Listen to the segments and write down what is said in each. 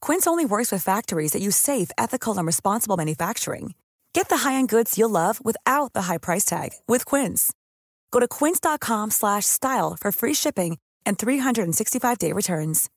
Quince only works with factories that use safe, ethical, and responsible manufacturing. Get the high-end goods you'll love without the high price tag with Quince. Go to quince.com slash style for free shipping and 365-day returns.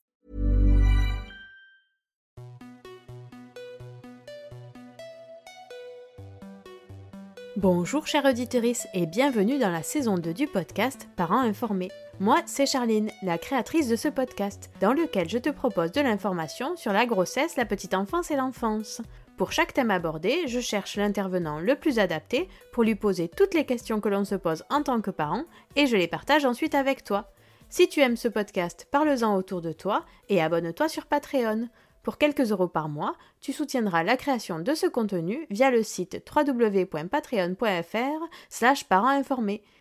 Bonjour chère auditrice et bienvenue dans la saison 2 du podcast Parents informés. Moi, c'est Charline, la créatrice de ce podcast, dans lequel je te propose de l'information sur la grossesse, la petite enfance et l'enfance. Pour chaque thème abordé, je cherche l'intervenant le plus adapté pour lui poser toutes les questions que l'on se pose en tant que parent et je les partage ensuite avec toi. Si tu aimes ce podcast, parle-en autour de toi et abonne-toi sur Patreon. Pour quelques euros par mois, tu soutiendras la création de ce contenu via le site www.patreon.fr slash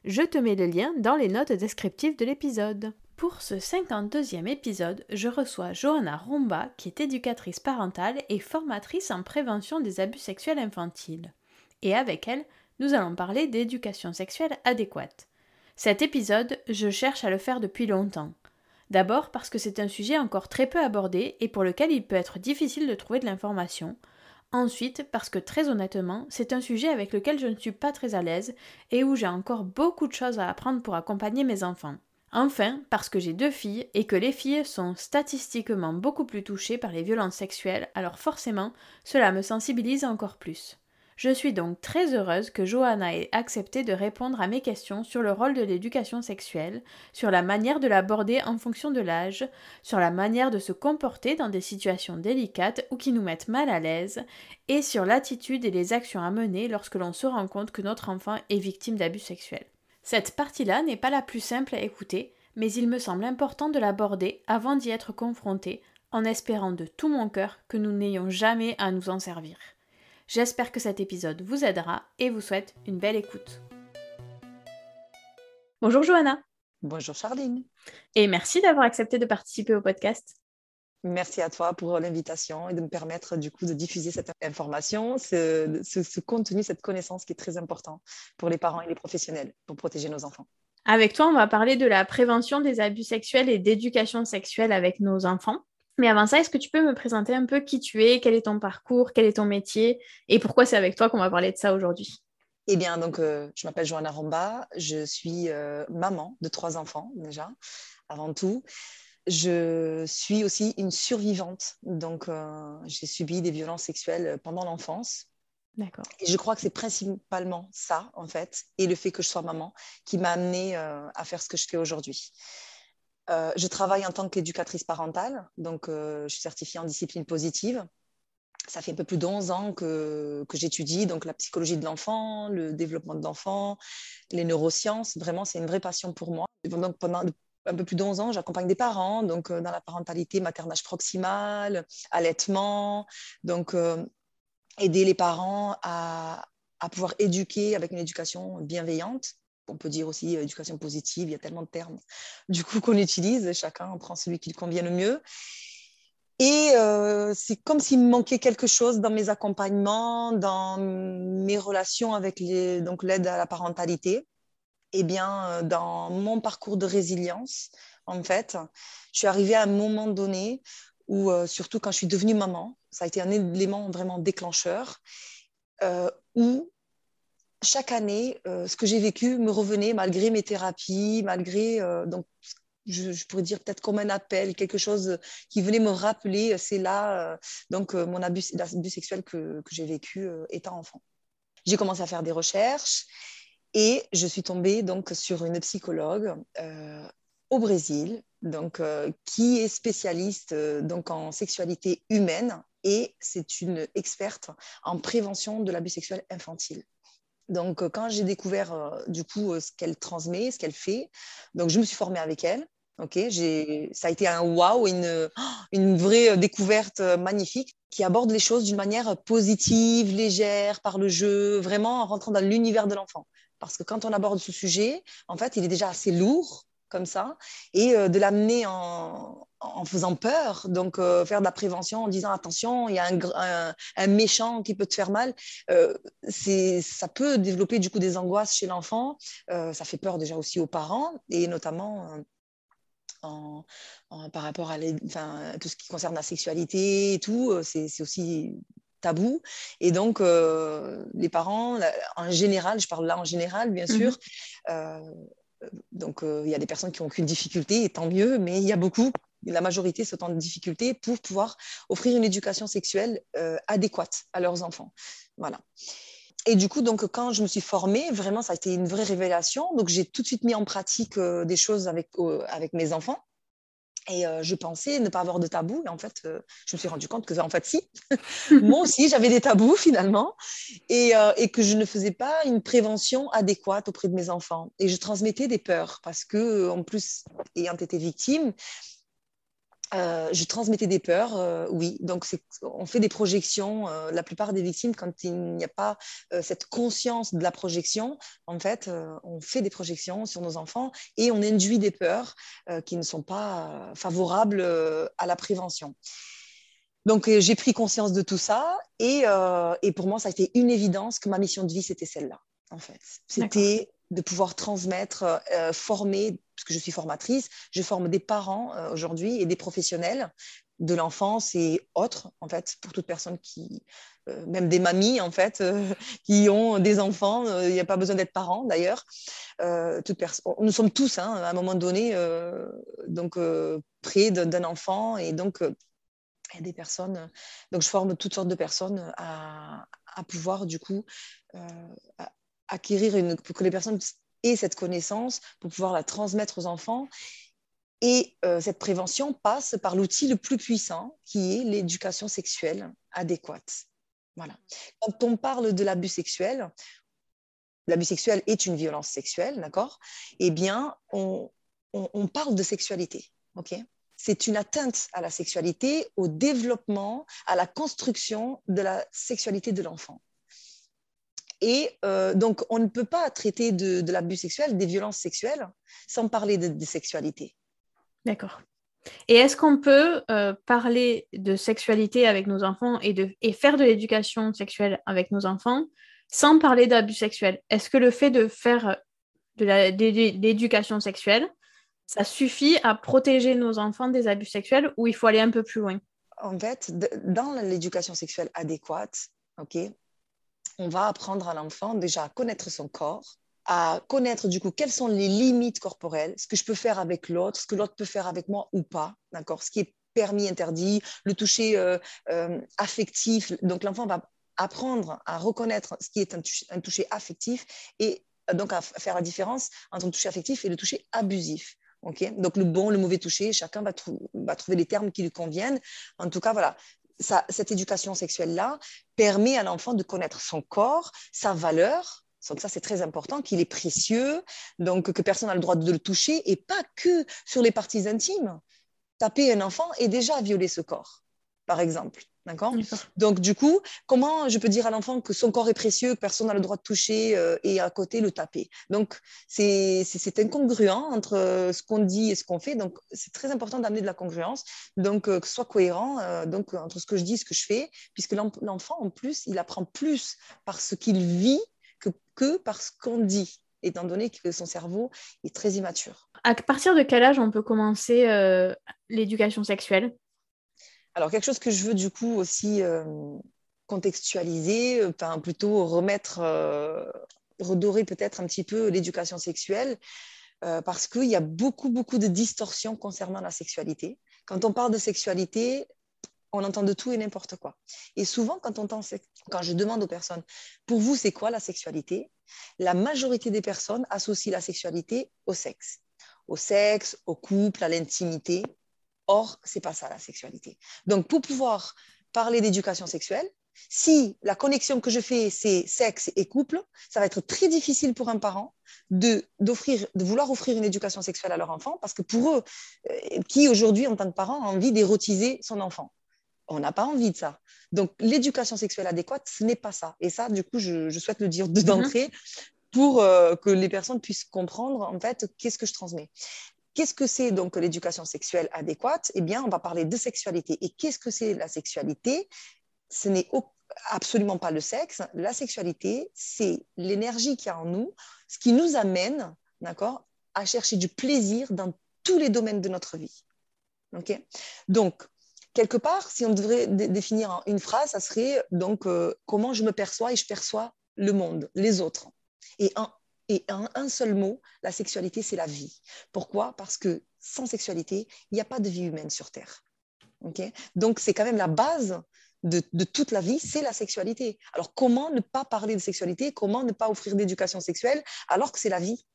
Je te mets le lien dans les notes descriptives de l'épisode. Pour ce 52e épisode, je reçois Johanna Romba, qui est éducatrice parentale et formatrice en prévention des abus sexuels infantiles. Et avec elle, nous allons parler d'éducation sexuelle adéquate. Cet épisode, je cherche à le faire depuis longtemps. D'abord parce que c'est un sujet encore très peu abordé et pour lequel il peut être difficile de trouver de l'information. Ensuite, parce que très honnêtement, c'est un sujet avec lequel je ne suis pas très à l'aise et où j'ai encore beaucoup de choses à apprendre pour accompagner mes enfants. Enfin, parce que j'ai deux filles et que les filles sont statistiquement beaucoup plus touchées par les violences sexuelles, alors forcément, cela me sensibilise encore plus. Je suis donc très heureuse que Johanna ait accepté de répondre à mes questions sur le rôle de l'éducation sexuelle, sur la manière de l'aborder en fonction de l'âge, sur la manière de se comporter dans des situations délicates ou qui nous mettent mal à l'aise, et sur l'attitude et les actions à mener lorsque l'on se rend compte que notre enfant est victime d'abus sexuels. Cette partie-là n'est pas la plus simple à écouter, mais il me semble important de l'aborder avant d'y être confronté, en espérant de tout mon cœur que nous n'ayons jamais à nous en servir. J'espère que cet épisode vous aidera et vous souhaite une belle écoute. Bonjour Johanna. Bonjour Charline. Et merci d'avoir accepté de participer au podcast. Merci à toi pour l'invitation et de me permettre du coup de diffuser cette information, ce, contenu, cette connaissance qui est très important pour les parents et les professionnels pour protéger nos enfants. Avec toi, on va parler de la prévention des abus sexuels et d'éducation sexuelle avec nos enfants. Mais avant ça, est-ce que tu peux me présenter un peu qui tu es, quel est ton parcours, quel est ton métier et pourquoi c'est avec toi qu'on va parler de ça aujourd'hui? Eh bien, donc, euh, je m'appelle Johanna Romba, je suis euh, maman de trois enfants déjà, avant tout. Je suis aussi une survivante, donc euh, j'ai subi des violences sexuelles pendant l'enfance. D'accord. Et je crois que c'est principalement ça, en fait, et le fait que je sois maman, qui m'a amenée à faire ce que je fais aujourd'hui. Euh, je travaille en tant qu'éducatrice parentale, donc euh, je suis certifiée en discipline positive. Ça fait un peu plus de 11 ans que, j'étudie donc la psychologie de l'enfant, le développement de l'enfant, les neurosciences. Vraiment, c'est une vraie passion pour moi. Donc, pendant un peu plus de 11 ans, j'accompagne des parents donc, euh, dans la parentalité, maternage proximal, allaitement. Donc, aider les parents à pouvoir éduquer avec une éducation bienveillante on peut dire aussi euh, éducation positive, il y a tellement de termes du coup qu'on utilise, chacun prend celui qui lui convient le mieux. Et euh, c'est comme s'il me manquait quelque chose dans mes accompagnements, dans mes relations avec les, donc l'aide à la parentalité. Et eh bien, euh, dans mon parcours de résilience, en fait, je suis arrivée à un moment donné où, surtout quand je suis devenue maman, ça a été un élément vraiment déclencheur, où chaque année, ce que j'ai vécu me revenait malgré mes thérapies, malgré donc je, pourrais dire peut-être comme un appel, quelque chose qui venait me rappeler, c'est là donc mon abus, sexuel que, que j'ai vécu étant enfant. J'ai commencé à faire des recherches et je suis tombée donc sur une psychologue euh, au Brésil, donc euh, qui est spécialiste euh, donc en sexualité humaine et c'est une experte en prévention de l'abus sexuel infantile. Donc quand j'ai découvert du coup ce qu'elle transmet, ce qu'elle fait, donc je me suis formée avec elle. Ok, ça a été un wow, une, une vraie découverte magnifique qui aborde les choses d'une manière positive, légère, par le jeu, vraiment en rentrant dans l'univers de l'enfant. Parce que quand on aborde ce sujet, en fait, il est déjà assez lourd comme ça, et euh, de l'amener en, en, faisant peur, donc euh, faire de la prévention en disant attention, il y a un, un, méchant qui peut te faire mal, euh, ça peut développer du coup des angoisses chez l'enfant, ça fait peur déjà aussi aux parents, et notamment en, par rapport à tout ce qui concerne la sexualité et tout, euh, c'est aussi tabou. Et donc, euh, les parents, en général, je parle là en général, bien sûr, mhm. euh, donc il y a des personnes qui n'ont aucune difficulté, et tant mieux, mais il y a beaucoup, la majorité sont en difficulté pour pouvoir offrir une éducation sexuelle adéquate à leurs enfants. Voilà et du coup, donc, quand je me suis formée, vraiment, ça a été une vraie révélation. Donc, j'ai tout de suite mis en pratique euh, des choses avec, euh, avec mes enfants. Et euh, je pensais ne pas avoir de tabou. Et en fait, je me suis rendu compte que, en fait, si. Moi aussi, j'avais des tabous finalement. Et, et, que je ne faisais pas une prévention adéquate auprès de mes enfants. Et je transmettais des peurs parce que, en plus, ayant été victime, euh, je transmettais des peurs, euh, oui. Donc, on fait des projections. Euh, la plupart des victimes, quand il n'y a pas cette conscience de la projection, en fait, on fait des projections sur nos enfants et on induit des peurs qui ne sont pas favorables à la prévention. Donc, j'ai pris conscience de tout ça et, et, pour moi, ça a été une évidence que ma mission de vie, c'était celle-là, en fait. C'était de pouvoir transmettre, euh, former, parce que je suis formatrice, je forme des parents euh, aujourd'hui et des professionnels de l'enfance et autres, en fait, pour toute personne qui, euh, même des mamies, en fait, qui ont des enfants, il n'y a pas besoin d'être parent d'ailleurs. nous sommes tous, hein, à un moment donné, donc près d'un enfant et donc a des personnes, donc je forme toutes sortes de personnes à, à pouvoir du coup acquérir une, pour que les personnes aient cette connaissance pour pouvoir la transmettre aux enfants. Et euh, cette prévention passe par l'outil le plus puissant, qui est l'éducation sexuelle adéquate. Voilà. Quand on parle de l'abus sexuel, l'abus sexuel est une violence sexuelle, d'accord? Eh bien, on, on, parle de sexualité, ok? C'est une atteinte à la sexualité, au développement, à la construction de la sexualité de l'enfant. Et euh, donc, on ne peut pas traiter de, l'abus sexuel, des violences sexuelles, sans parler de, sexualité. D'accord. Et est-ce qu'on peut euh, parler de sexualité avec nos enfants et, de, et faire de l'éducation sexuelle avec nos enfants sans parler d'abus sexuel Est-ce que le fait de faire de l'éducation sexuelle, ça suffit à protéger nos enfants des abus sexuels ou il faut aller un peu plus loin? En fait, dans l'éducation sexuelle adéquate, ok, on va apprendre à l'enfant déjà à connaître son corps, à connaître du coup quelles sont les limites corporelles, ce que je peux faire avec l'autre, ce que l'autre peut faire avec moi ou pas, d'accord? Ce qui est permis, interdit, le toucher euh, euh, affectif. Donc l'enfant va apprendre à reconnaître ce qui est un toucher, affectif et euh, donc à faire la différence entre le toucher affectif et le toucher abusif. Donc le bon, le mauvais toucher, chacun va, trouver les termes qui lui conviennent. En tout cas, voilà, cette éducation sexuelle-là permet à l'enfant de connaître son corps, sa valeur. Donc ça, c'est très important, qu'il est précieux, donc que personne n'a le droit de le toucher, et pas que sur les parties intimes. Taper un enfant et déjà violer ce corps, par exemple. D'accord? Donc, du coup, comment je peux dire à l'enfant que son corps est précieux, que personne n'a le droit de toucher euh, et à côté le taper? Donc, c'est incongruent entre euh, ce qu'on dit et ce qu'on fait. Donc, c'est très important d'amener de la congruence, donc euh, que ce soit cohérent donc, entre ce que je dis et ce que je fais, puisque l'enfant, en plus, il apprend plus par ce qu'il vit que, que par ce qu'on dit étant donné que son cerveau est très immature. À partir de quel âge on peut commencer l'éducation sexuelle? Alors, quelque chose que je veux du coup aussi euh, contextualiser, enfin, plutôt remettre, redorer peut-être un petit peu l'éducation sexuelle, parce qu'il y a beaucoup, beaucoup de distorsions concernant la sexualité. Quand on parle de sexualité, on entend de tout et n'importe quoi. Et souvent, quand, on entend, quand je demande aux personnes, pour vous, c'est quoi la sexualité? La majorité des personnes associent la sexualité au sexe. Au sexe, au couple, à l'intimité. Or, c'est pas ça la sexualité. Donc, pour pouvoir parler d'éducation sexuelle, si la connexion que je fais, c'est sexe et couple, ça va être très difficile pour un parent de, d'offrir, de vouloir offrir une éducation sexuelle à leur enfant, parce que pour eux, euh, qui aujourd'hui, en tant que parent, a envie d'érotiser son enfant? On n'a pas envie de ça. Donc, l'éducation sexuelle adéquate, ce n'est pas ça. Et ça, du coup, je, souhaite le dire mhm. d'entrée pour euh, que les personnes puissent comprendre, en fait, qu'est-ce que je transmets. Qu'est-ce que c'est donc l'éducation sexuelle adéquate? Eh bien, on va parler de sexualité. Et qu'est-ce que c'est la sexualité? Ce n'est absolument pas le sexe. La sexualité, c'est l'énergie qu'il y a en nous, ce qui nous amène, d'accord, à chercher du plaisir dans tous les domaines de notre vie. Ok? Donc, quelque part, si on devrait définir une phrase, ça serait donc euh, comment je me perçois et je perçois le monde, les autres. Et en, et un seul mot, la sexualité, c'est la vie. Pourquoi? Parce que sans sexualité, il n'y a pas de vie humaine sur Terre. donc, c'est quand même la base de, toute la vie, c'est la sexualité. Alors, comment ne pas parler de sexualité? Comment ne pas offrir d'éducation sexuelle alors que c'est la vie?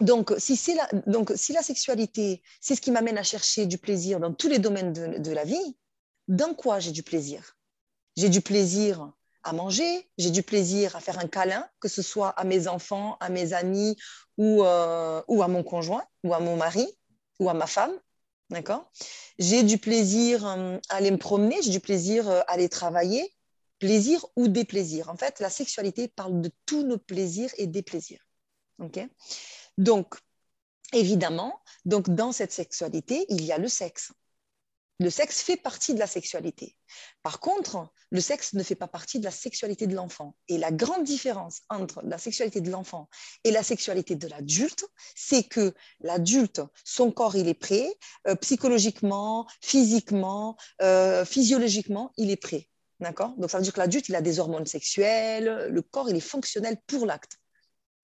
Donc, si la sexualité, c'est ce qui m'amène à chercher du plaisir dans tous les domaines de, la vie, dans quoi j'ai du plaisir? J'ai du plaisir à manger, j'ai du plaisir à faire un câlin, que ce soit à mes enfants, à mes amis ou, euh, ou à mon conjoint, ou à mon mari, ou à ma femme. D'accord? J'ai du plaisir euh, à aller me promener, j'ai du plaisir euh, à aller travailler, plaisir ou déplaisir. En fait, la sexualité parle de tous nos plaisirs et déplaisirs. Donc, évidemment, donc dans cette sexualité, il y a le sexe. Le sexe fait partie de la sexualité. Par contre, le sexe ne fait pas partie de la sexualité de l'enfant. Et la grande différence entre la sexualité de l'enfant et la sexualité de l'adulte, c'est que l'adulte, son corps, il est prêt, euh, psychologiquement, physiquement, euh, physiologiquement, il est prêt. D'accord? Donc ça veut dire que l'adulte, il a des hormones sexuelles, le corps, il est fonctionnel pour l'acte.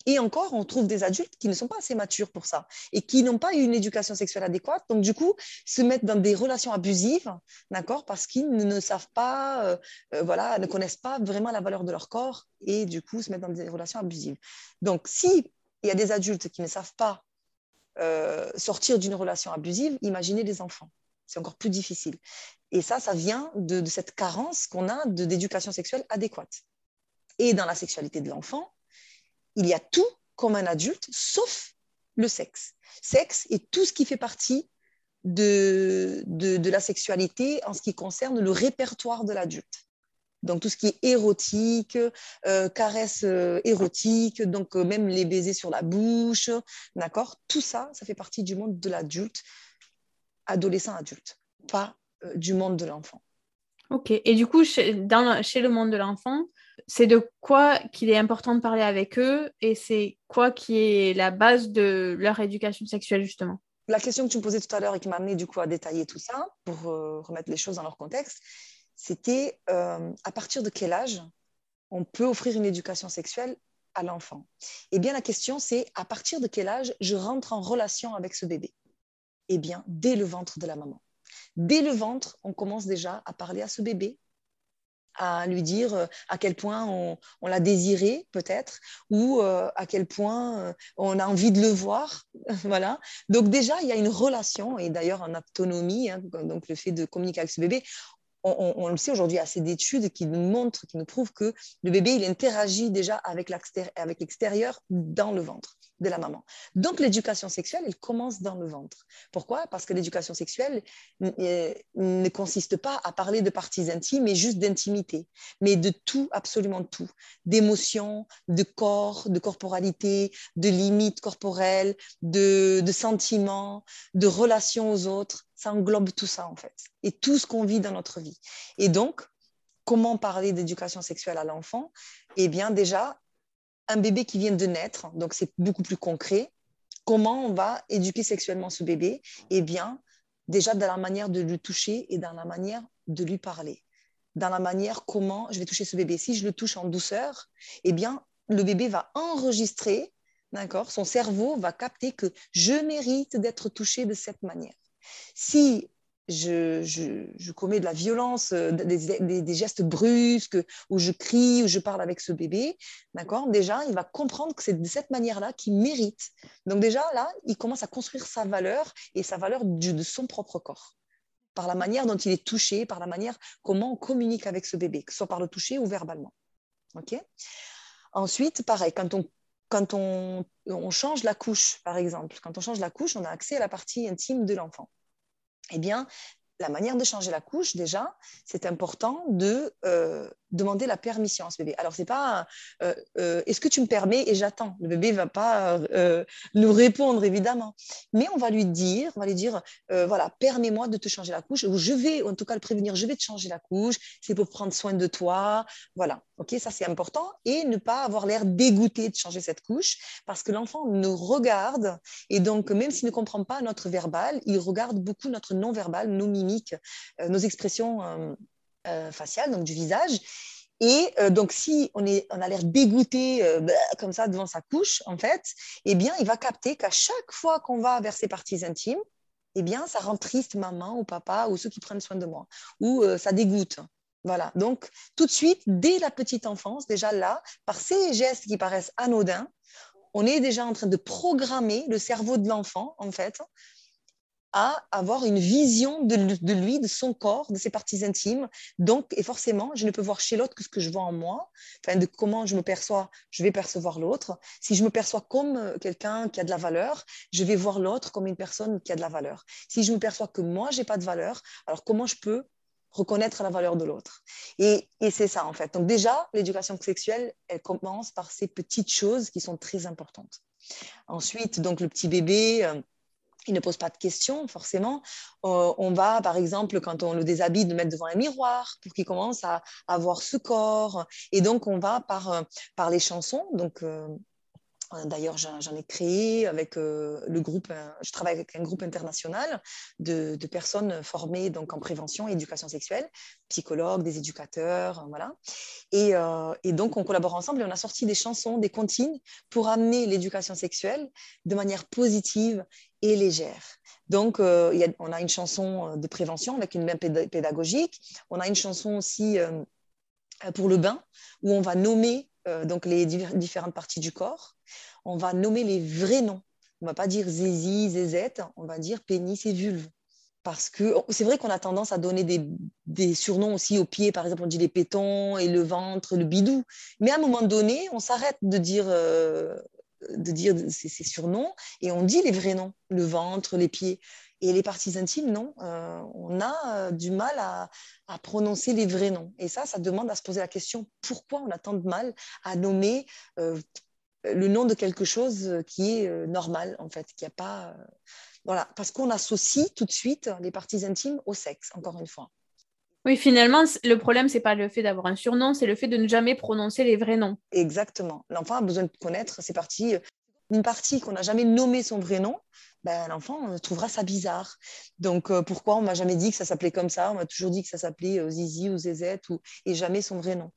Et encore, on trouve des adultes qui ne sont pas assez matures pour ça et qui n'ont pas eu une éducation sexuelle adéquate. Donc, du coup, se mettent dans des relations abusives, d'accord, parce qu'ils ne, savent pas, euh, euh, voilà, ne connaissent pas vraiment la valeur de leur corps et du coup se mettent dans des relations abusives. Donc, si il y a des adultes qui ne savent pas euh, sortir d'une relation abusive, imaginez les enfants. C'est encore plus difficile. Et ça, ça vient de, de cette carence qu'on a d'éducation sexuelle adéquate. Et dans la sexualité de l'enfant, il y a tout comme un adulte, sauf le sexe. Sexe et tout ce qui fait partie de, de, la sexualité en ce qui concerne le répertoire de l'adulte. Donc tout ce qui est érotique, euh, caresses euh, érotiques, donc euh, même les baisers sur la bouche, d'accord? Tout ça, ça fait partie du monde de l'adulte, adolescent-adulte, pas du monde de l'enfant. Ok, et du coup, chez, dans, chez le monde de l'enfant, c'est de quoi qu'il est important de parler avec eux et c'est quoi qui est la base de leur éducation sexuelle justement? La question que tu me posais tout à l'heure et qui m'a amené du coup à détailler tout ça pour euh, remettre les choses dans leur contexte, c'était euh, à partir de quel âge on peut offrir une éducation sexuelle à l'enfant? Eh bien la question c'est à partir de quel âge je rentre en relation avec ce bébé? Eh bien dès le ventre de la maman. Dès le ventre, on commence déjà à parler à ce bébé, à lui dire euh, à quel point on, l'a désiré peut-être ou euh, à quel point euh, on a envie de le voir voilà. Donc déjà il y a une relation et d'ailleurs en autonomie hein, donc le fait de communiquer avec ce bébé on, le sait aujourd'hui, assez d'études qui nous montrent, qui nous prouvent que le bébé, il interagit déjà avec l'extérieur dans le ventre de la maman. Donc l'éducation sexuelle, elle commence dans le ventre. Pourquoi? Parce que l'éducation sexuelle euh, ne consiste pas à parler de parties intimes, mais juste d'intimité, mais de tout, absolument tout, d'émotions, de corps, de corporalité, de limites corporelles, de sentiments, de relations aux autres. Ça englobe tout ça en fait, et tout ce qu'on vit dans notre vie. Et donc, comment parler d'éducation sexuelle à l'enfant? Eh bien déjà, un bébé qui vient de naître, donc c'est beaucoup plus concret. comment on va éduquer sexuellement ce bébé? Eh bien, déjà dans la manière de le toucher et dans la manière de lui parler. Dans la manière comment je vais toucher ce bébé. Si je le touche en douceur, eh bien, le bébé va enregistrer, d'accord? Son cerveau va capter que je mérite d'être touché de cette manière. Si je, commets de la violence, euh, des, gestes brusques, où je crie, où je parle avec ce bébé, d'accord Déjà, il va comprendre que c'est de cette manière-là qu'il mérite. Donc déjà, là, il commence à construire sa valeur et sa valeur de son propre corps par la manière dont il est touché, par la manière comment on communique avec ce bébé, que ce soit par le toucher ou verbalement. OK? Ensuite, pareil, quand on quand on, change la couche, par exemple, quand on change la couche, on a accès à la partie intime de l'enfant. Eh bien, la manière de changer la couche, déjà, c'est important de euh, demander la permission à ce bébé. Alors, c'est pas euh, euh, est-ce que tu me permets et j'attends? Le bébé va pas nous répondre, évidemment. Mais on va lui dire, on va lui dire voilà, permets-moi de te changer la couche, ou je vais, en tout cas, le prévenir, je vais te changer la couche, c'est pour prendre soin de toi. Voilà, ok, ça c'est important. Et ne pas avoir l'air dégoûté de changer cette couche, parce que l'enfant nous regarde, et donc, même s'il ne comprend pas notre verbal, il regarde beaucoup notre non-verbal, nos mimiques, nos expressions euh, faciale, donc du visage. Et euh, donc, si on, est, on a l'air dégoûté euh, bah, comme ça devant sa couche, en fait, eh bien, il va capter qu'à chaque fois qu'on va vers ses parties intimes, eh bien, ça rend triste maman ou papa ou ceux qui prennent soin de moi, ou ça dégoûte. Voilà. Donc, tout de suite, dès la petite enfance, déjà là, par ces gestes qui paraissent anodins, on est déjà en train de programmer le cerveau de l'enfant, en fait, à avoir une vision de, lui, de son corps, de ses parties intimes. Donc, et forcément, je ne peux voir chez l'autre que ce que je vois en moi, enfin, de comment je me perçois, je vais percevoir l'autre. Si je me perçois comme euh, quelqu'un qui a de la valeur, je vais voir l'autre comme une personne qui a de la valeur. Si je me perçois que moi, j'ai pas de valeur, alors comment je peux reconnaître la valeur de l'autre? Et, et c'est ça, en fait. Donc déjà, l'éducation sexuelle, elle commence par ces petites choses qui sont très importantes. Ensuite, donc le petit bébé, euh, il ne pose pas de questions, forcément. Euh, on va, par exemple, quand on le déshabille, le mettre devant un miroir pour qu'il commence à, avoir ce corps. Et donc, on va par, euh, par les chansons. Donc, euh, D'ailleurs, j'en ai créé avec le groupe, je travaille avec un groupe international de, personnes formées donc, en prévention et éducation sexuelle, psychologues, des éducateurs, voilà. Et, donc, on collabore ensemble et on a sorti des chansons, des comptines pour amener l'éducation sexuelle de manière positive et légère. Donc, euh, on a une chanson euh, de prévention avec une main pédagogique. On a une chanson aussi euh, pour le bain où on va nommer donc les différentes parties du corps. On va nommer les vrais noms. On va pas dire zizi, zézette, on va dire pénis et vulve. Parce que c'est vrai qu'on a tendance à donner des, surnoms aussi aux pieds, par exemple, on dit les pétons et le ventre, le bidou. Mais à un moment donné, on s'arrête de dire de dire ces, surnoms et on dit les vrais noms, le ventre, les pieds. Et les parties intimes, non, euh, on a euh, du mal à, prononcer les vrais noms. Et ça, ça demande à se poser la question pourquoi on a tant de mal à nommer euh, le nom de quelque chose qui est normal, en fait, qui a pas. voilà, parce qu'on associe tout de suite les parties intimes au sexe, encore une fois. Oui, finalement, le problème, c'est pas le fait d'avoir un surnom, c'est le fait de ne jamais prononcer les vrais noms. Exactement. L'enfant a besoin de connaître ses parties. Une partie qu'on n'a jamais nommé son vrai nom, ben, l'enfant trouvera ça bizarre. Donc, euh, pourquoi on m'a jamais dit que ça s'appelait comme ça? On m'a toujours dit que ça s'appelait euh, Zizi ou Zézette ou... et jamais son vrai nom.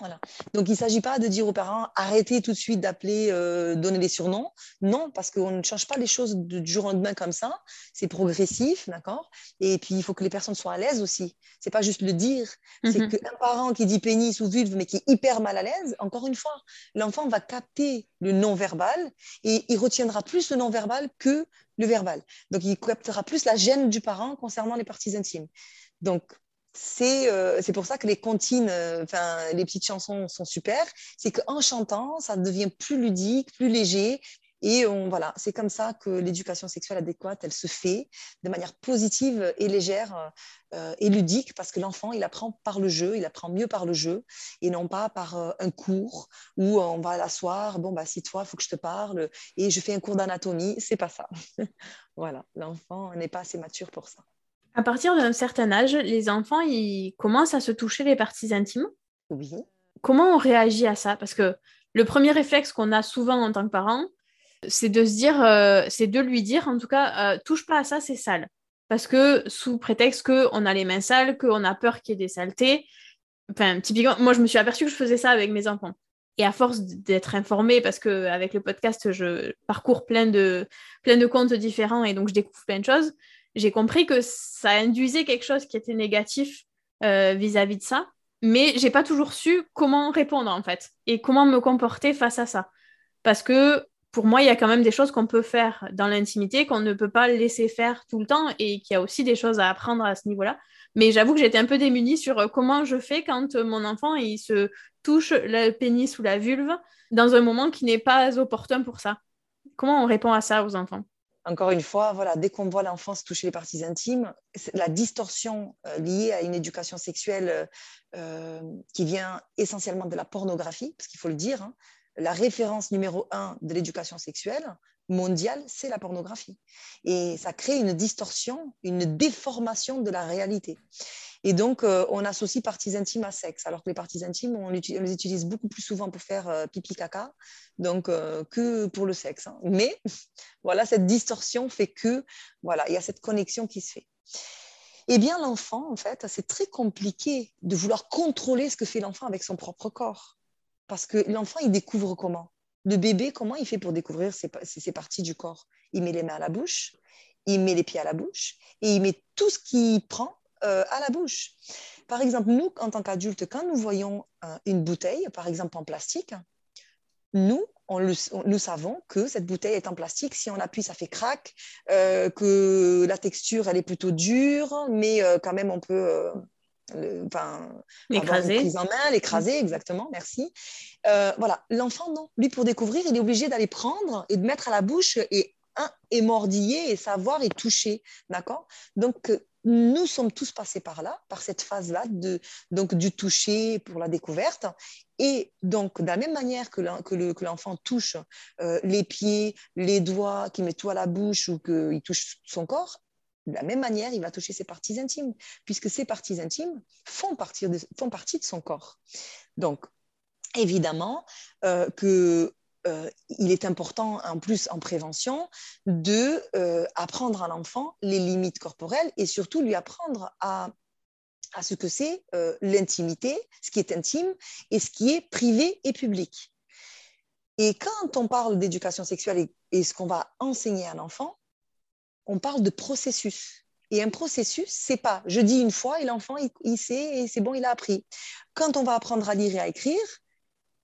Voilà. Donc, il ne s'agit pas de dire aux parents arrêtez tout de suite d'appeler, euh, donner des surnoms. Non, parce qu'on ne change pas les choses du jour au lendemain comme ça. C'est progressif, d'accord? Et puis, il faut que les personnes soient à l'aise aussi. C'est pas juste le dire. C'est mhm. qu'un parent qui dit pénis ou vulve, mais qui est hyper mal à l'aise, encore une fois, l'enfant va capter le non-verbal et il retiendra plus le non-verbal que le verbal. Donc, il captera plus la gêne du parent concernant les parties intimes. Donc, euh, c'est pour ça que les comptines, euh, les petites chansons sont super. C'est qu'en chantant, ça devient plus ludique, plus léger. Et on, voilà, c'est comme ça que l'éducation sexuelle adéquate, elle se fait de manière positive et légère euh, et ludique, parce que l'enfant, il apprend par le jeu, il apprend mieux par le jeu, et non pas par un cours où on va l'asseoir, bon, bah, si toi, il faut que je te parle, et je fais un cours d'anatomie. C'est pas ça. voilà, l'enfant n'est pas assez mature pour ça. À partir d'un certain âge, les enfants, ils commencent à se toucher les parties intimes. Oui. Comment on réagit à ça? Parce que le premier réflexe qu'on a souvent en tant que parent, c'est de se dire, euh, c'est de lui dire, en tout cas, euh, touche pas à ça, c'est sale. Parce que sous prétexte qu'on a les mains sales, qu'on a peur qu'il y ait des saletés, enfin, typiquement, moi, je me suis aperçue que je faisais ça avec mes enfants. Et à force d'être informée, parce qu'avec le podcast, je parcours plein de, plein de comptes différents et donc je découvre plein de choses, j'ai compris que ça induisait quelque chose qui était négatif euh, vis-à-vis de ça, mais j'ai pas toujours su comment répondre en fait et comment me comporter face à ça. Parce que pour moi, il y a quand même des choses qu'on peut faire dans l'intimité, qu'on ne peut pas laisser faire tout le temps et qu'il y a aussi des choses à apprendre à ce niveau-là. Mais j'avoue que j'étais un peu démunie sur euh, comment je fais quand euh, mon enfant il se touche le pénis ou la vulve dans un moment qui n'est pas opportun pour ça. Comment on répond à ça aux enfants? Encore une fois, voilà, dès qu'on voit l'enfant se toucher les parties intimes, la distorsion euh, liée à une éducation sexuelle qui vient essentiellement de la pornographie, parce qu'il faut le dire, hein, la référence numéro un de l'éducation sexuelle mondiale, c'est la pornographie. Et ça crée une distorsion, une déformation de la réalité. Et donc, euh, on associe parties intimes à sexe, alors que les parties intimes, on, les utilise beaucoup plus souvent pour faire euh, pipi caca, donc euh, que pour le sexe. Hein. Mais voilà, cette distorsion fait que voilà, il y a cette connexion qui se fait. Eh bien, l'enfant, en fait, c'est très compliqué de vouloir contrôler ce que fait l'enfant avec son propre corps. Parce que l'enfant, il découvre comment? Le bébé, comment il fait pour découvrir ses, parties du corps? Il met les mains à la bouche, il met les pieds à la bouche et il met tout ce qu'il prend euh, à la bouche. Par exemple, nous, en tant qu'adultes, quand nous voyons euh, une bouteille, par exemple en plastique, nous, on nous savons que cette bouteille est en plastique. Si on appuie, ça fait crack, euh, que la texture, elle est plutôt dure, mais quand même, on peut l'écraser. Prise en main, l'écraser, mm. exactement, merci. Euh, voilà, l'enfant, non. Lui, pour découvrir, il est obligé d'aller prendre et de mettre à la bouche et un, émordiller et savoir et toucher, d'accord? Donc, nous sommes tous passés par là, par cette phase-là, de, donc du toucher pour la découverte. Et donc, de la même manière que l'enfant touche euh, les pieds, les doigts, qu'il met tout à la bouche ou qu'il touche son corps, de la même manière, il va toucher ses parties intimes, puisque ces parties intimes font, partie de son corps. Donc, évidemment euh, que euh, il est important, en plus en prévention, de euh, apprendre à l'enfant les limites corporelles et surtout lui apprendre à, à ce que c'est l'intimité, ce qui est intime et ce qui est privé et public. Et quand on parle d'éducation sexuelle et ce qu'on va enseigner à l'enfant, on parle de processus. Et un processus, c'est pas je dis une fois et l'enfant il, sait et c'est bon, il a appris. Quand on va apprendre à lire et à écrire,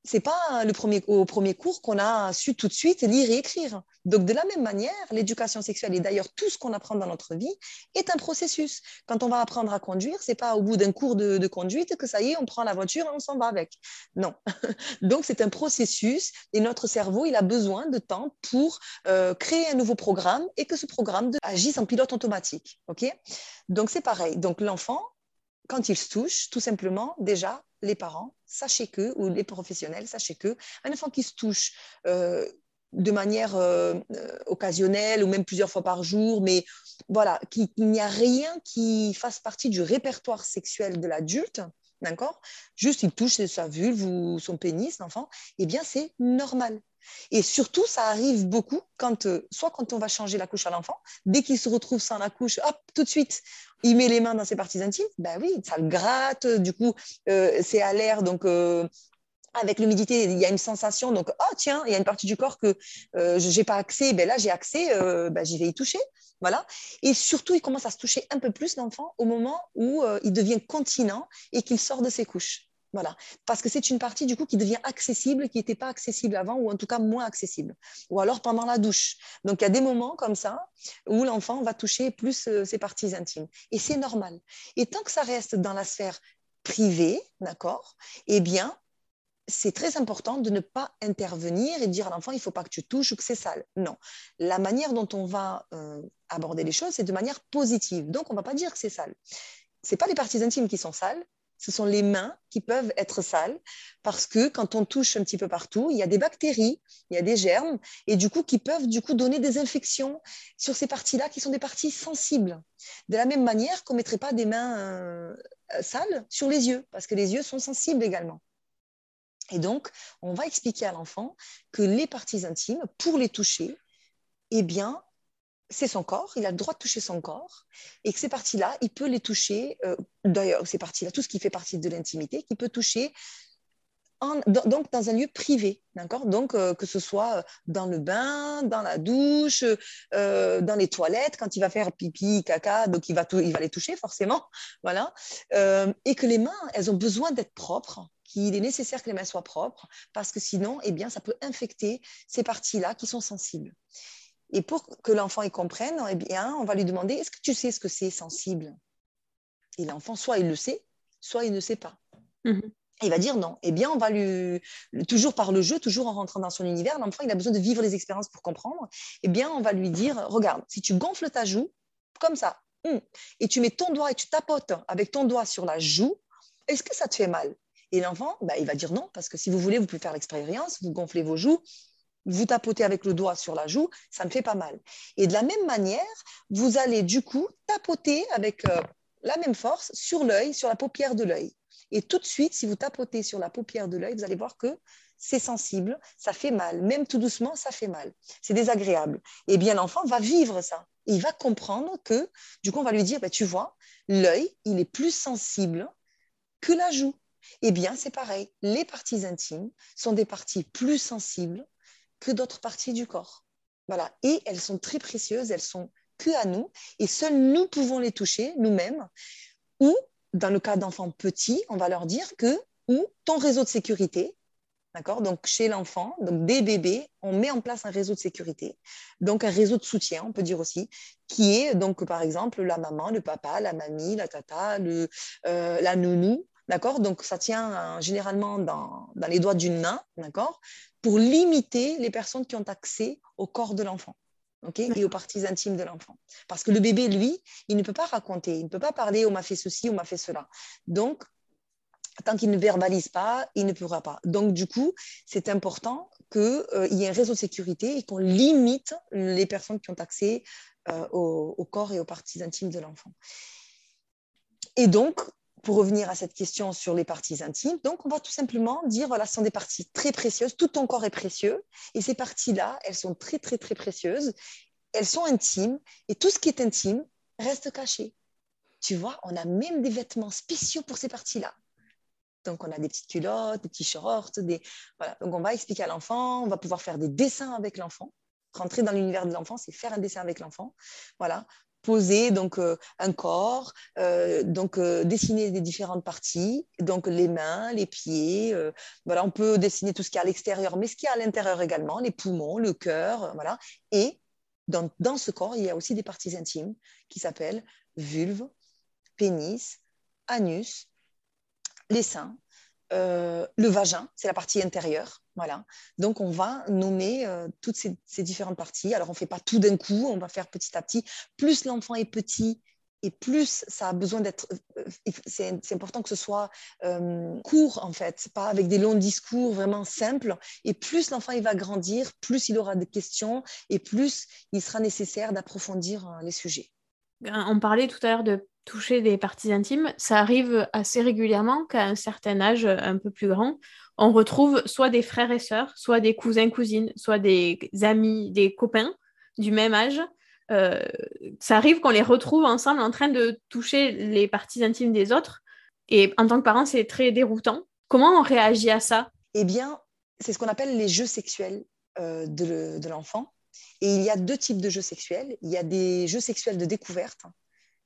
c'est pas le premier, au premier cours qu'on a su tout de suite lire et écrire. Donc, de la même manière, l'éducation sexuelle et d'ailleurs tout ce qu'on apprend dans notre vie est un processus. Quand on va apprendre à conduire, c'est pas au bout d'un cours de, conduite que ça y est, on prend la voiture et on s'en va avec. Non. Donc, c'est un processus et notre cerveau, il a besoin de temps pour euh, créer un nouveau programme et que ce programme agisse en pilote automatique. OK? Donc, c'est pareil. Donc, l'enfant, quand il se touche, tout simplement, déjà, les parents, sachez que, ou les professionnels, sachez que, un enfant qui se touche euh, de manière euh, occasionnelle ou même plusieurs fois par jour, mais voilà, qu'il n'y a rien qui fasse partie du répertoire sexuel de l'adulte, d'accord? Juste il touche sa vulve ou son pénis, l'enfant, eh bien c'est normal. Et surtout, ça arrive beaucoup quand, soit quand on va changer la couche à l'enfant, dès qu'il se retrouve sans la couche, hop, tout de suite, il met les mains dans ses parties intimes, ben oui, ça le gratte, du coup, euh, c'est à l'air, donc euh, avec l'humidité, il y a une sensation, donc, oh tiens, il y a une partie du corps que euh, je n'ai pas accès, ben là j'ai accès, ben, j'y vais y toucher. Voilà. Et surtout, il commence à se toucher un peu plus, l'enfant, au moment où il devient continent et qu'il sort de ses couches. Voilà. Parce que c'est une partie du coup qui devient accessible, qui n'était pas accessible avant, ou en tout cas moins accessible. Ou alors pendant la douche. Donc il y a des moments comme ça où l'enfant va toucher plus euh, ses parties intimes. Et c'est normal. Et tant que ça reste dans la sphère privée, d'accord, eh bien, c'est très important de ne pas intervenir et dire à l'enfant il ne faut pas que tu touches ou que c'est sale. Non. La manière dont on va euh, aborder les choses, c'est de manière positive. Donc, on ne va pas dire que c'est sale. Ce n'est pas les parties intimes qui sont sales, ce sont les mains qui peuvent être sales parce que quand on touche un petit peu partout, il y a des bactéries, il y a des germes et du coup qui peuvent du coup donner des infections sur ces parties-là qui sont des parties sensibles. De la même manière qu'on ne mettrait pas des mains euh, sales sur les yeux parce que les yeux sont sensibles également. Et donc, on va expliquer à l'enfant que les parties intimes, pour les toucher, eh bien, c'est son corps, il a le droit de toucher son corps, et que ces parties-là, il peut les toucher, euh, d'ailleurs, ces parties-là, tout ce qui fait partie de l'intimité, qu'il peut toucher donc dans un lieu privé, d'accord? Donc euh, que ce soit euh, dans le bain, dans la douche, dans les toilettes, quand il va faire pipi, caca, donc il va, il va les toucher forcément, voilà. et que les mains, elles ont besoin d'être propres, qu'il est nécessaire que les mains soient propres, parce que sinon, eh bien, ça peut infecter ces parties-là qui sont sensibles. Et pour que l'enfant y comprenne, eh bien, on va lui demander est-ce que tu sais ce que c'est sensible? Et l'enfant, soit il le sait, soit il ne sait pas. Mhm. Il va dire non. Eh bien, on va lui, toujours par le jeu, toujours en rentrant dans son univers, l'enfant, il a besoin de vivre des expériences pour comprendre. Eh bien, on va lui dire, regarde, si tu gonfles ta joue, comme ça, hum, et tu mets ton doigt et tu tapotes avec ton doigt sur la joue, est-ce que ça te fait mal? Et l'enfant, bah, il va dire non, parce que si vous voulez, vous pouvez faire l'expérience, vous gonflez vos joues, vous tapotez avec le doigt sur la joue, ça ne fait pas mal. Et de la même manière, vous allez du coup tapoter avec euh, la même force sur l'œil, sur la paupière de l'œil. Et tout de suite, si vous tapotez sur la paupière de l'œil, vous allez voir que c'est sensible, ça fait mal. Même tout doucement, ça fait mal. C'est désagréable. Et eh bien, l'enfant va vivre ça. Il va comprendre que, du coup, on va lui dire, bah, tu vois, l'œil, il est plus sensible que la joue. Eh bien, c'est pareil. Les parties intimes sont des parties plus sensibles que d'autres parties du corps. Voilà. Et elles sont très précieuses, elles sont que à nous, et seuls nous pouvons les toucher nous-mêmes. Ou, dans le cas d'enfants petits, on va leur dire que, ou ton réseau de sécurité, D'accord Donc, chez l'enfant, donc des bébés, on met en place un réseau de sécurité, donc un réseau de soutien, on peut dire aussi, qui est donc, par exemple, la maman, le papa, la mamie, la tata, le, euh, la nounou, d'accord Donc, ça tient euh, généralement dans, dans, les doigts d'une main, d'accord pour limiter les personnes qui ont accès au corps de l'enfant. et aux parties intimes de l'enfant. Parce que le bébé, lui, il ne peut pas raconter, il ne peut pas parler, on m'a fait ceci, on m'a fait cela. Donc, tant qu'il ne verbalise pas, il ne pourra pas. Donc, du coup, c'est important qu'il euh, y ait un réseau de sécurité et qu'on limite les personnes qui ont accès euh, au, corps et aux parties intimes de l'enfant. Et donc, pour revenir à cette question sur les parties intimes, donc on va tout simplement dire, voilà, ce sont des parties très précieuses, tout ton corps est précieux, et ces parties-là, elles sont très, très, très précieuses, elles sont intimes, et tout ce qui est intime reste caché. Tu vois, on a même des vêtements spéciaux pour ces parties-là. Donc, on a des petites culottes, des petits shorts, des... Voilà. Donc, on va expliquer à l'enfant, on va pouvoir faire des dessins avec l'enfant. Rentrer dans l'univers de l'enfant, c'est faire un dessin avec l'enfant. Voilà poser donc euh, un corps, euh, donc euh, dessiner des différentes parties, donc les mains, les pieds. voilà, on peut dessiner tout ce qui est à l'extérieur, mais ce qui est à l'intérieur également, les poumons, le cœur, voilà. Et dans, dans, ce corps, il y a aussi des parties intimes qui s'appellent vulve, pénis, anus, les seins, le vagin, c'est la partie intérieure. Voilà. Donc, on va nommer euh, toutes ces, différentes parties. Alors, on ne fait pas tout d'un coup, on va faire petit à petit. Plus l'enfant est petit et plus ça a besoin d'être. Euh, c'est important que ce soit euh, court, en fait, pas avec des longs discours vraiment simples. Et plus l'enfant il va grandir, plus il aura des questions et plus il sera nécessaire d'approfondir les sujets. On parlait tout à l'heure de toucher des parties intimes. Ça arrive assez régulièrement qu'à un certain âge un peu plus grand, on retrouve soit des frères et sœurs, soit des cousins, cousines, soit des amis, des copains du même âge. Euh, ça arrive qu'on les retrouve ensemble en train de toucher les parties intimes des autres. Et en tant que parent, c'est très déroutant. Comment on réagit à ça? Eh bien, c'est ce qu'on appelle les jeux sexuels euh, de l'enfant. Et il y a deux types de jeux sexuels. Il y a des jeux sexuels de découverte.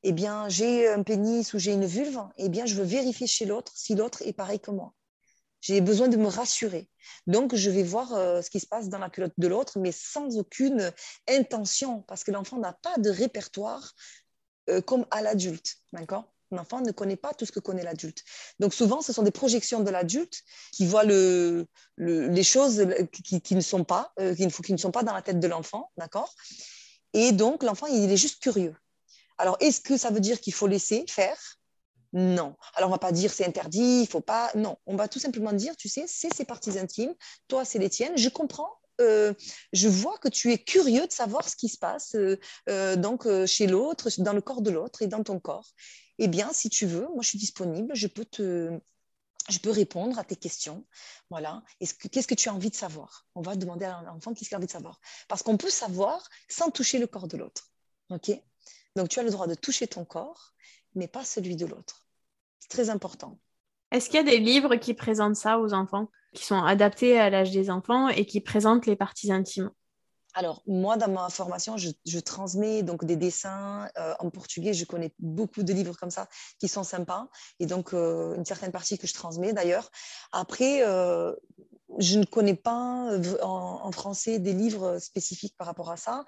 Eh bien, j'ai un pénis ou j'ai une vulve. Eh bien, je veux vérifier chez l'autre si l'autre est pareil que moi. J'ai besoin de me rassurer. Donc, je vais voir euh, ce qui se passe dans la culotte de l'autre, mais sans aucune intention, parce que l'enfant n'a pas de répertoire euh, comme à l'adulte. D'accord? L'enfant ne connaît pas tout ce que connaît l'adulte. Donc, souvent, ce sont des projections de l'adulte qui voient le, les choses qui, ne sont pas, euh, qui ne sont pas dans la tête de l'enfant. D'accord? Et donc, l'enfant, il est juste curieux. Alors, est-ce que ça veut dire qu'il faut laisser faire? Non. Alors, on va pas dire c'est interdit, il faut pas. Non, on va tout simplement dire, tu sais, c'est ses parties intimes, toi, c'est les tiennes. Je comprends. Euh, je vois que tu es curieux de savoir ce qui se passe euh, euh, donc chez l'autre, dans le corps de l'autre et dans ton corps. Eh bien, si tu veux, moi, je suis disponible. Je peux te je peux répondre à tes questions. Voilà. Qu'est-ce que tu as envie de savoir? On va demander à l'enfant qu'est-ce qu'il a envie de savoir. Parce qu'on peut savoir sans toucher le corps de l'autre. OK? Donc, tu as le droit de toucher ton corps, mais pas celui de l'autre. C'est très important. Est-ce qu'il y a des livres qui présentent ça aux enfants, qui sont adaptés à l'âge des enfants et qui présentent les parties intimes? Alors, moi, dans ma formation, je, transmets donc des dessins euh, en portugais. Je connais beaucoup de livres comme ça qui sont sympas. Et donc, euh, une certaine partie que je transmets d'ailleurs. Après, euh, je ne connais pas en, en, français des livres spécifiques par rapport à ça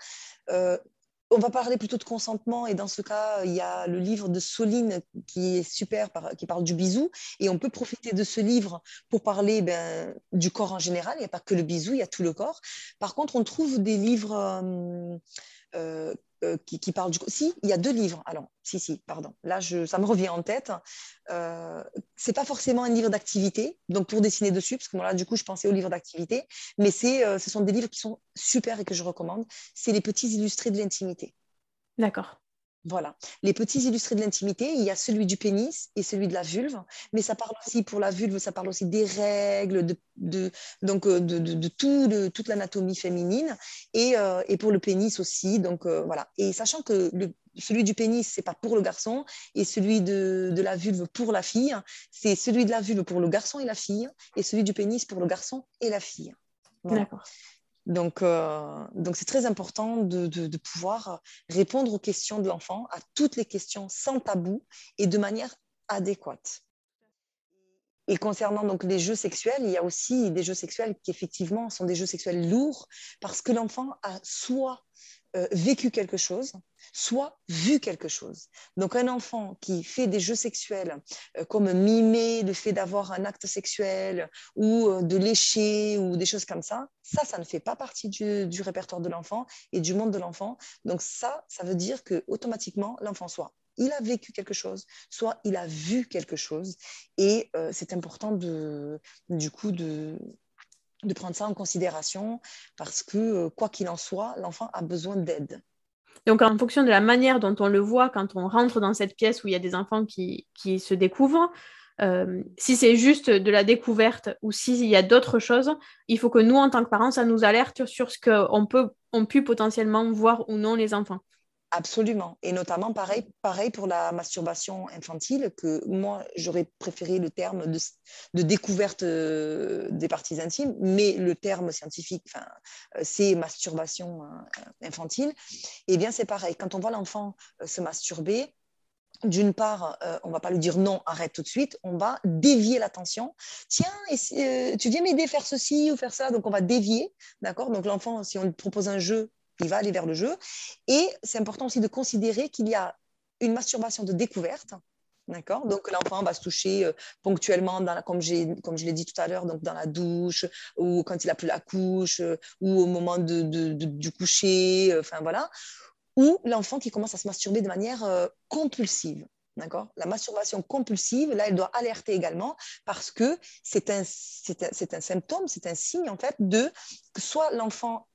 on va parler plutôt de consentement et dans ce cas, il y a le livre de Soline qui est super, qui parle du bisou et on peut profiter de ce livre pour parler ben, du corps en général. Il n'y a pas que le bisou, il y a tout le corps. Par contre, on trouve des livres euh, euh, euh, qui, parle du. Si, il y a deux livres. Alors, si, si, pardon. Là, je, ça me revient en tête. Euh, c'est pas forcément un livre d'activité, donc pour dessiner dessus, parce que moi, là, du coup, je pensais au livre d'activité, mais c'est, euh, ce sont des livres qui sont super et que je recommande. C'est les petits illustrés de l'intimité. D'accord. Voilà. Les petits illustrés de l'intimité, il y a celui du pénis et celui de la vulve, mais ça parle aussi pour la vulve, ça parle aussi des règles, de, donc euh, de, tout, de toute l'anatomie féminine et, euh, et, pour le pénis aussi. Donc euh, voilà. Et sachant que celui du pénis, c'est pas pour le garçon et celui de, la vulve pour la fille, c'est celui de la vulve pour le garçon et la fille et celui du pénis pour le garçon et la fille. D'accord. Donc, euh, donc c'est très important de, pouvoir répondre aux questions de l'enfant, à toutes les questions sans tabou et de manière adéquate. Et concernant donc les jeux sexuels, il y a aussi des jeux sexuels qui effectivement sont des jeux sexuels lourds parce que l'enfant a soit euh, vécu quelque chose, soit vu quelque chose. Donc un enfant qui fait des jeux sexuels euh, comme mimer le fait d'avoir un acte sexuel ou euh, de lécher ou des choses comme ça, ça, ça ne fait pas partie du, du répertoire de l'enfant et du monde de l'enfant. Donc ça, ça veut dire que automatiquement l'enfant soit il a vécu quelque chose, soit il a vu quelque chose. Et c'est important de, du coup de, de prendre ça en considération parce que, euh, quoi qu'il en soit, l'enfant a besoin d'aide. Donc, en fonction de la manière dont on le voit quand on rentre dans cette pièce où il y a des enfants qui, se découvrent, euh, si c'est juste de la découverte ou s'il y a d'autres choses, il faut que nous, en tant que parents, ça nous alerte sur ce qu'on peut, on peut potentiellement voir ou non les enfants. Absolument. Et notamment, pareil, pareil pour la masturbation infantile, que moi, j'aurais préféré le terme de, découverte euh, des parties intimes, mais le terme scientifique, euh, c'est masturbation euh, infantile. Eh bien, c'est pareil. Quand on voit l'enfant se masturber, d'une part, on ne va pas lui dire non, arrête tout de suite, on va dévier l'attention. Tiens, tu viens m'aider à faire ceci ou faire ça, donc on va dévier, d'accord? Donc l'enfant, si on lui propose un jeu, il va aller vers le jeu. Et c'est important aussi de considérer qu'il y a une masturbation de découverte. D'accord? Donc l'enfant va se toucher euh, ponctuellement, dans comme, comme je l'ai dit tout à l'heure, donc dans la douche, ou quand il a plus la couche, euh, ou au moment du coucher, euh, enfin voilà. Ou l'enfant qui commence à se masturber de manière compulsive. D'accord? La masturbation compulsive, là, elle doit alerter également parce que c'est un, un, un, symptôme, c'est un signe en fait de que soit l'enfant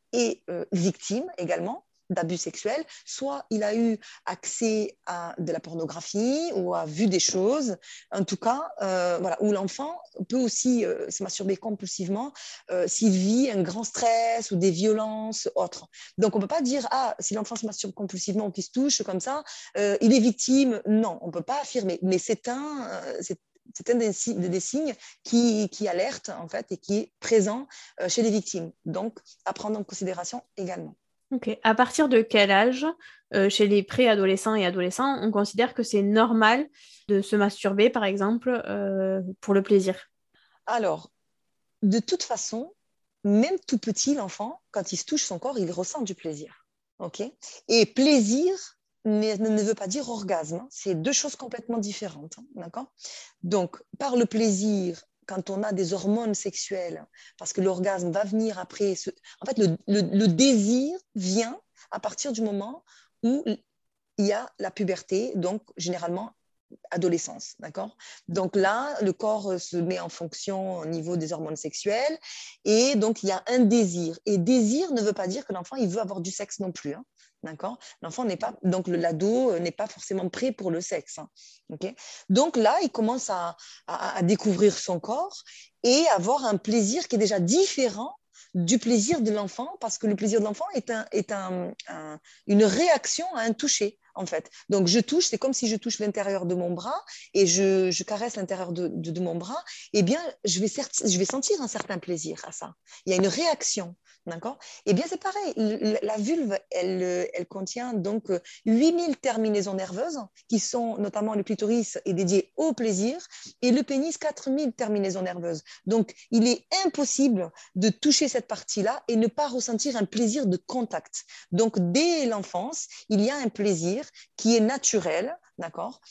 euh, victime également d'abus sexuels, soit il a eu accès à de la pornographie ou a vu des choses, en tout cas, euh, voilà, où l'enfant peut aussi euh, se masturber compulsivement s'il vit un grand stress ou des violences autres. Donc on ne peut pas dire, ah, si l'enfant se masturbe compulsivement ou qu'il se touche comme ça, il est victime. Non, on ne peut pas affirmer, mais c'est un, c'est un des, signes qui, qui, alerte en fait et qui est présent euh, chez les victimes. Donc, à prendre en considération également. Ok. À partir de quel âge, euh, chez les préadolescents et adolescents, on considère que c'est normal de se masturber, par exemple, euh, pour le plaisir? Alors, de toute façon, même tout petit, l'enfant, quand il se touche son corps, il ressent du plaisir. Ok? Et plaisir, ne, veut pas dire orgasme. Hein. C'est deux choses complètement différentes. Hein, d'accord? Donc, par le plaisir, quand on a des hormones sexuelles, parce que l'orgasme va venir après. En fait, le, désir vient à partir du moment où il y a la puberté, donc généralement adolescence, d'accord? Donc là, le corps se met en fonction au niveau des hormones sexuelles et donc il y a un désir. Et désir ne veut pas dire que l'enfant, il veut avoir du sexe non plus. Hein. D'accord? L'enfant n'est pas, donc l'ado n'est pas forcément prêt pour le sexe. Hein. donc là, il commence à, découvrir son corps et avoir un plaisir qui est déjà différent du plaisir de l'enfant, parce que le plaisir de l'enfant est, un, est un, une réaction à un toucher en fait. Donc, je touche, c'est comme si je touche l'intérieur de mon bras et je, caresse l'intérieur de, mon bras. Eh bien, je vais, je vais sentir un certain plaisir à ça. Il y a une réaction. D'accord? Eh bien, c'est pareil. La vulve, elle, elle contient donc 8000 terminaisons nerveuses qui sont notamment le clitoris est dédié au plaisir et le pénis 4000 terminaisons nerveuses. Donc, il est impossible de toucher cette partie-là et ne pas ressentir un plaisir de contact. Donc, dès l'enfance, il y a un plaisir qui est naturel, d'accord?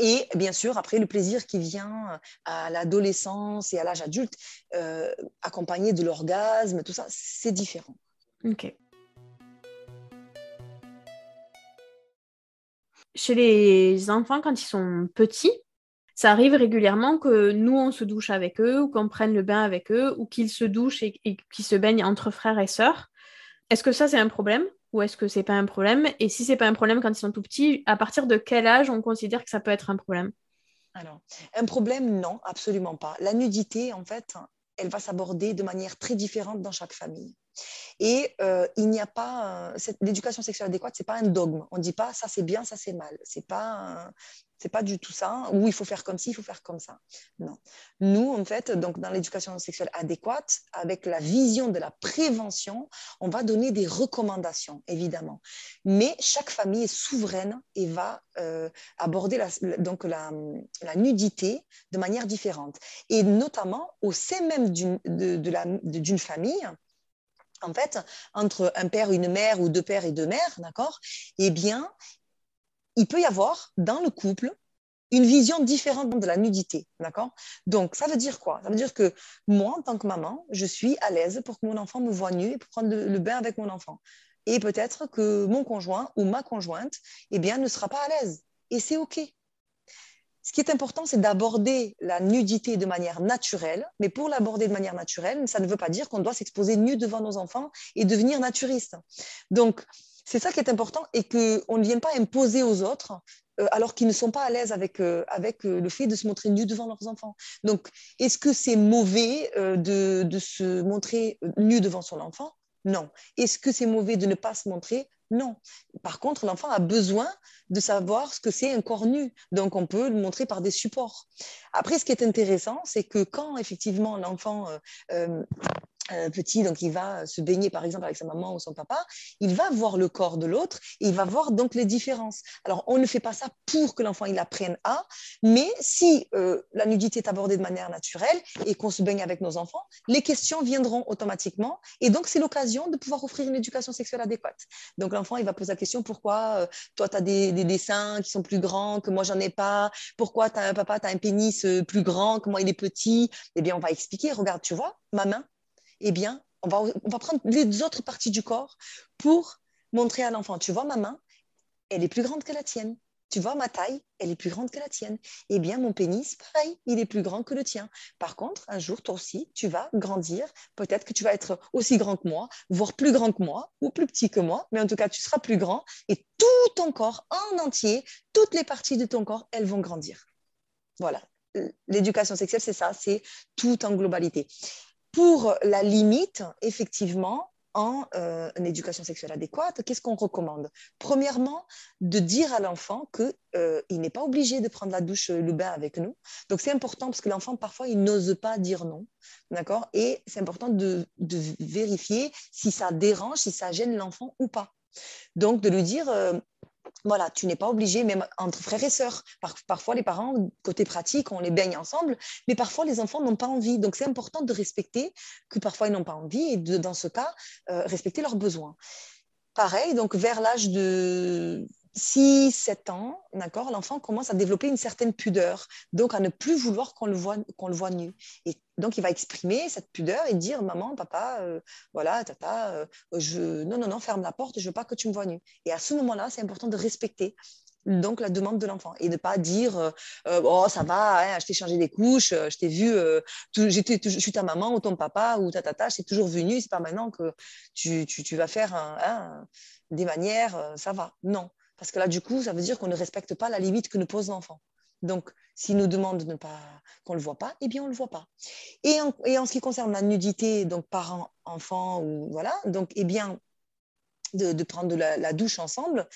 Et bien sûr, après, le plaisir qui vient à l'adolescence et à l'âge adulte, euh, accompagné de l'orgasme, tout ça, c'est différent. Ok. Chez les enfants, quand ils sont petits, ça arrive régulièrement que nous, on se douche avec eux, ou qu'on prenne le bain avec eux, ou qu'ils se douchent et qu'ils se baignent entre frères et sœurs. Est-ce que ça, c'est un problème? Ou est-ce que c'est pas un problème? Et si c'est pas un problème quand ils sont tout petits, à partir de quel âge on considère que ça peut être un problème? Alors, un problème, non, absolument pas. La nudité, en fait, elle va s'aborder de manière très différente dans chaque famille. Et euh, il n'y a pas l'éducation sexuelle adéquate, c'est pas un dogme. On ne dit pas ça c'est bien, ça c'est mal. C'est pas c'est pas du tout ça. Ou il faut faire comme ci, il faut faire comme ça. Non. Nous en fait, donc dans l'éducation sexuelle adéquate, avec la vision de la prévention, on va donner des recommandations évidemment. Mais chaque famille est souveraine et va euh, aborder la, donc la, nudité de manière différente. Et notamment au sein même d'une famille en fait, entre un père, une mère ou deux pères et deux mères, d'accord Eh bien, il peut y avoir dans le couple une vision différente de la nudité, d'accord? Donc, ça veut dire quoi? Ça veut dire que moi, en tant que maman, je suis à l'aise pour que mon enfant me voit nu et pour prendre le, bain avec mon enfant. Et peut-être que mon conjoint ou ma conjointe, eh bien, ne sera pas à l'aise. Et c'est OK. Ce qui est important, c'est d'aborder la nudité de manière naturelle, mais pour l'aborder de manière naturelle, ça ne veut pas dire qu'on doit s'exposer nu devant nos enfants et devenir naturiste. Donc, c'est ça qui est important et qu'on ne vienne pas imposer aux autres euh, alors qu'ils ne sont pas à l'aise avec, euh, avec euh, le fait de se montrer nu devant leurs enfants. Donc, est-ce que c'est mauvais de, de, se montrer nu devant son enfant? Non. Est-ce que c'est mauvais de ne pas se montrer non. Par contre, l'enfant a besoin de savoir ce que c'est un corps nu. Donc, on peut le montrer par des supports. Après, ce qui est intéressant, c'est que quand effectivement l'enfant euh, euh, petit, donc il va se baigner par exemple avec sa maman ou son papa, il va voir le corps de l'autre et il va voir donc les différences. Alors on ne fait pas ça pour que l'enfant il apprenne à, mais si euh, la nudité est abordée de manière naturelle et qu'on se baigne avec nos enfants, les questions viendront automatiquement et donc c'est l'occasion de pouvoir offrir une éducation sexuelle adéquate. Donc l'enfant il va poser la question pourquoi euh, toi tu as des, des, dessins qui sont plus grands que moi j'en ai pas, pourquoi as un papa tu as un pénis plus grand que moi il est petit, eh bien on va expliquer, regarde tu vois ma main eh bien, on va, prendre les autres parties du corps pour montrer à l'enfant, tu vois ma main, elle est plus grande que la tienne. Tu vois ma taille, elle est plus grande que la tienne. Eh bien, mon pénis, pareil, il est plus grand que le tien. Par contre, un jour, toi aussi, tu vas grandir. Peut-être que tu vas être aussi grand que moi, voire plus grand que moi, ou plus petit que moi, mais en tout cas, tu seras plus grand et tout ton corps en entier, toutes les parties de ton corps, elles vont grandir. Voilà. L'éducation sexuelle, c'est ça, c'est tout en globalité pour la limite, effectivement, en euh, éducation sexuelle adéquate, qu'est-ce qu'on recommande? Premièrement, de dire à l'enfant qu'il euh, n'est pas obligé de prendre la douche, le bain avec nous. Donc c'est important parce que l'enfant, parfois, il n'ose pas dire non. D'accord? Et c'est important de, vérifier si ça dérange, si ça gêne l'enfant ou pas. Donc de lui dire, euh, voilà, tu n'es pas obligé, même entre frères et sœurs. parfois, les parents, côté pratique, on les baigne ensemble, mais parfois, les enfants n'ont pas envie. Donc, c'est important de respecter que parfois, ils n'ont pas envie et dans ce cas, euh, respecter leurs besoins. Pareil, donc vers l'âge de 6, 7 ans, d'accord, l'enfant commence à développer une certaine pudeur, donc à ne plus vouloir qu'on le voit, qu'on le voit nu. Et donc, il va exprimer cette pudeur et dire Maman, papa, euh, voilà, tata, euh, je... non, non, non, ferme la porte, je veux pas que tu me vois nu. Et à ce moment-là, c'est important de respecter donc la demande de l'enfant et de pas dire euh, oh ça va hein, je t'ai changé des couches je t'ai vu j'étais je suis ta maman ou ton papa ou ta tata je t'ai toujours venu c'est pas maintenant que tu, tu, tu vas faire des manières, ça va. Non, parce que là, du coup, ça veut dire qu'on ne respecte pas la limite que nous pose l'enfant. Donc, s'il nous demande de ne pas qu'on le voit pas, eh bien on le voit pas. Et en, ce qui concerne la nudité, donc parents, enfants ou voilà, donc eh bien de, prendre la, douche ensemble,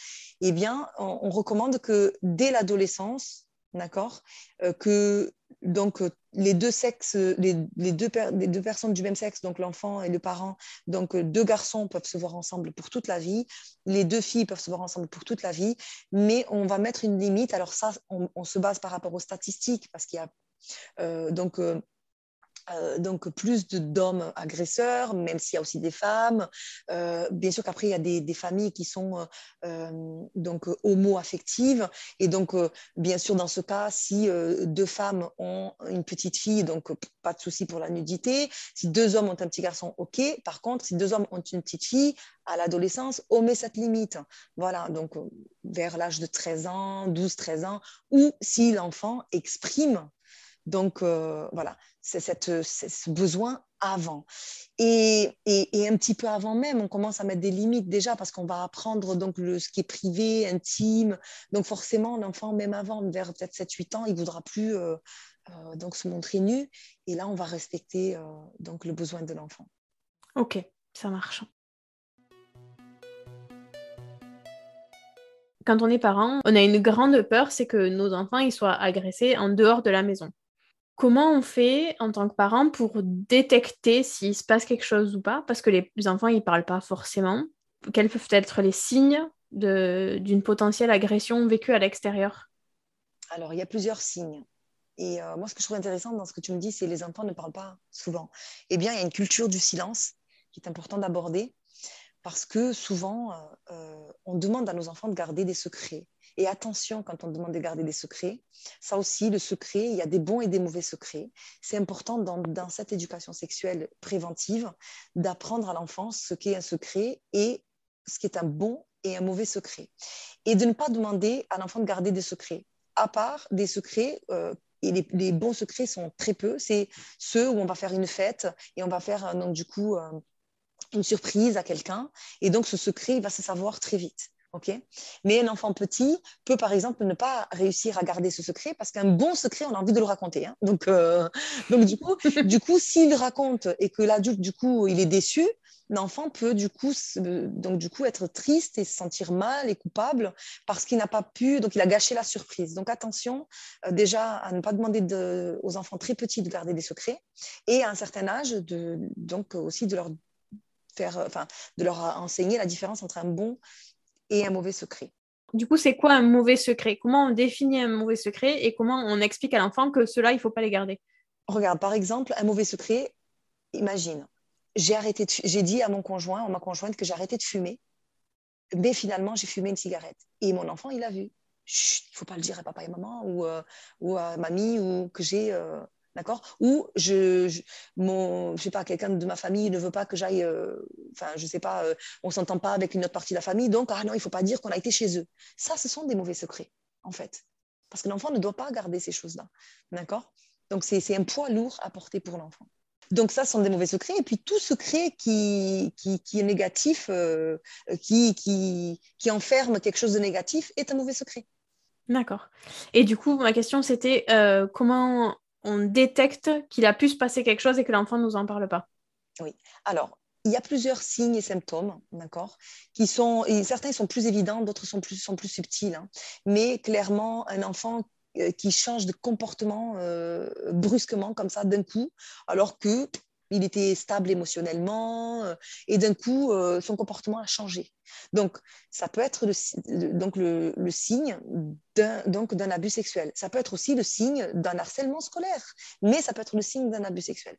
eh bien on recommande que dès l'adolescence, d'accord, euh, que donc euh, les deux sexes, les, deux les, deux personnes du même sexe, donc l'enfant et le parent, donc euh, deux garçons peuvent se voir ensemble pour toute la vie, les deux filles peuvent se voir ensemble pour toute la vie, mais on va mettre une limite. Alors ça, on, se base par rapport aux statistiques parce qu'il y a donc euh, donc plus d'hommes agresseurs, même s'il y a aussi des femmes. Euh, bien sûr qu'après, il y a des, familles qui sont euh, donc homo-affectives. Et donc, bien sûr, dans ce cas, si deux femmes ont une petite fille, donc pas de souci pour la nudité. Si deux hommes ont un petit garçon, OK. Par contre, si deux hommes ont une petite fille, à l'adolescence, on met cette limite. Voilà, donc vers l'âge de 13 ans, 12-13 ans, ou si l'enfant exprime donc voilà, c'est ce besoin avant. Et, un petit peu avant même, on commence à mettre des limites déjà parce qu'on va apprendre donc le, ce qui est privé, intime. Donc forcément, l'enfant, même avant, vers peut-être 7-8 ans, il ne voudra plus euh, euh, donc se montrer nu. Et là, on va respecter euh, donc le besoin de l'enfant. Ok, ça marche. Quand on est parent, on a une grande peur, c'est que nos enfants ils soient agressés en dehors de la maison. Comment on fait en tant que parent pour détecter s'il se passe quelque chose ou pas? Parce que les enfants, ils ne parlent pas forcément. Quels peuvent être les signes d'une potentielle agression vécue à l'extérieur? Alors, il y a plusieurs signes. Et euh, moi, ce que je trouve intéressant dans ce que tu me dis, c'est que les enfants ne parlent pas souvent. Eh bien, il y a une culture du silence qui est important d'aborder parce que souvent, euh, euh, on demande à nos enfants de garder des secrets. Et attention quand on demande de garder des secrets. Ça aussi, le secret, il y a des bons et des mauvais secrets. C'est important dans, cette éducation sexuelle préventive d'apprendre à l'enfant ce qu'est un secret et ce qui est un bon et un mauvais secret. Et de ne pas demander à l'enfant de garder des secrets, à part des secrets euh, et les, bons secrets sont très peu. C'est ceux où on va faire une fête et on va faire euh, donc du coup euh, une surprise à quelqu'un. Et donc ce secret, il va se savoir très vite. Mais un enfant petit peut, par exemple, ne pas réussir à garder ce secret parce qu'un bon secret, on a envie de le raconter. Hein. Donc, euh, donc, du coup, du coup s'il raconte et que l'adulte, du coup, il est déçu, l'enfant peut, du coup, donc, du coup, être triste et se sentir mal et coupable parce qu'il n'a pas pu, donc il a gâché la surprise. Donc, attention, euh, déjà, à ne pas demander aux enfants très petits de garder des secrets et à un certain âge, de, donc aussi de leur faire, enfin, de leur enseigner la différence entre un bon et un mauvais secret. Du coup, c'est quoi un mauvais secret? Comment on définit un mauvais secret et comment on explique à l'enfant que cela, il ne faut pas les garder? Regarde, par exemple, un mauvais secret, imagine, j'ai arrêté, j'ai dit à mon conjoint, à ma conjointe que arrêté de fumer, mais finalement, j'ai fumé une cigarette. Et mon enfant, il a vu. il ne faut pas le dire à papa et maman ou, euh, ou à mamie ou que j'ai euh, d'accord? Ou je, je, mon, je sais pas, quelqu'un de ma famille ne veut pas que j'aille, euh, enfin, je sais pas, euh, on s'entend pas avec une autre partie de la famille, donc ah non, il faut pas dire qu'on a été chez eux. Ça, ce sont des mauvais secrets, en fait, parce que l'enfant ne doit pas garder ces choses-là, d'accord? Donc c'est un poids lourd à porter pour l'enfant. Donc ça, ce sont des mauvais secrets. Et puis tout secret qui, qui, qui est négatif, euh, qui, qui, qui enferme quelque chose de négatif, est un mauvais secret. D'accord. Et du coup, ma question, c'était comment on détecte qu'il a pu se passer quelque chose et que l'enfant ne nous en parle pas Oui. Alors, il y a plusieurs signes et symptômes, d'accord, qui sont, certains sont plus évidents, d'autres sont plus, sont plus subtils. Hein. Mais clairement, un enfant euh, qui change de comportement euh, brusquement comme ça d'un coup, alors que il était stable émotionnellement euh, et d'un coup, euh, son comportement a changé. Donc, ça peut être le, donc le, signe d'un abus sexuel. Ça peut être aussi le signe d'un harcèlement scolaire, mais ça peut être le signe d'un abus sexuel.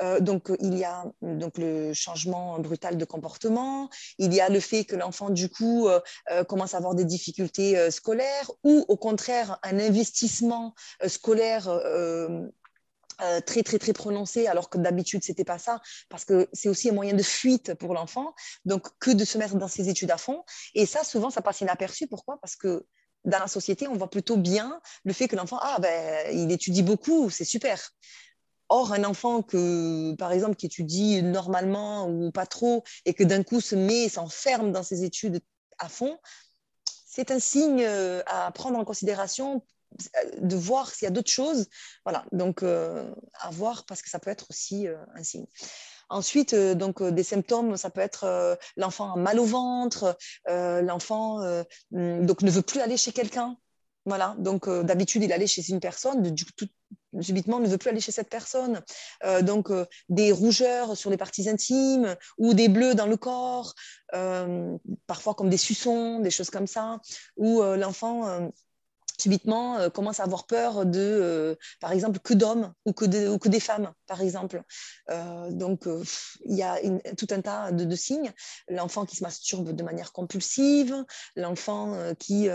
Euh, donc, il y a donc le changement brutal de comportement, il y a le fait que l'enfant, du coup, commence à avoir des difficultés scolaires ou au contraire, un investissement scolaire euh, très très très prononcé alors que d'habitude c'était pas ça parce que c'est aussi un moyen de fuite pour l'enfant donc que de se mettre dans ses études à fond. Et ça souvent ça passe inaperçu. Pourquoi? Parce que dans la société on voit plutôt bien le fait que l'enfant ah ben il étudie beaucoup c'est super. Or, un enfant que, par exemple, qui étudie normalement ou pas trop et que d'un coup se met, s'enferme dans ses études à fond, c'est un signe euh, à prendre en considération de voir s'il y a d'autres choses. Voilà, donc euh, à voir parce que ça peut être aussi euh, un signe. Ensuite, donc des symptômes, ça peut être l'enfant a mal au ventre, l'enfant donc ne veut plus aller chez quelqu'un. Voilà, donc d'habitude il allait chez une personne, du coup, subitement ne veut plus aller chez cette personne. Euh, donc euh, des rougeurs sur les parties intimes ou des bleus dans le corps, euh, parfois comme des suçons, des choses comme ça, ou l'enfant subitement commence à avoir peur de, par exemple, que d'hommes ou, ou que des femmes, par exemple. donc, il y a tout un tas de signes. L'enfant qui se masturbe de manière compulsive, l'enfant qui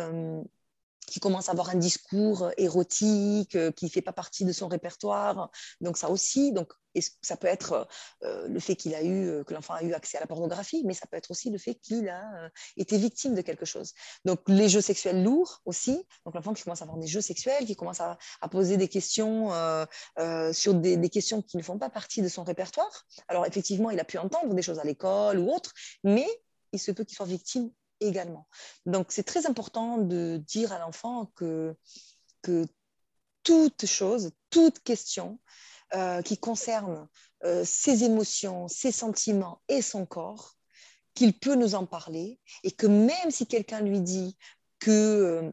qui commence à avoir un discours érotique, euh, qui ne fait pas partie de son répertoire. Donc ça aussi, donc, ça peut être euh, le fait qu'il a eu, euh, que l'enfant a eu accès à la pornographie, mais ça peut être aussi le fait qu'il a été victime de quelque chose. Donc les jeux sexuels lourds aussi, donc l'enfant qui commence à avoir des jeux sexuels, qui commence à, poser des questions sur des, questions qui ne font pas partie de son répertoire. Alors effectivement, il a pu entendre des choses à l'école ou autre, mais il se peut qu'il soit victime Donc, c'est très important de dire à l'enfant que, toute chose, toute question euh, qui concerne euh, ses émotions, ses sentiments et son corps, qu'il peut nous en parler et que même si quelqu'un lui dit euh,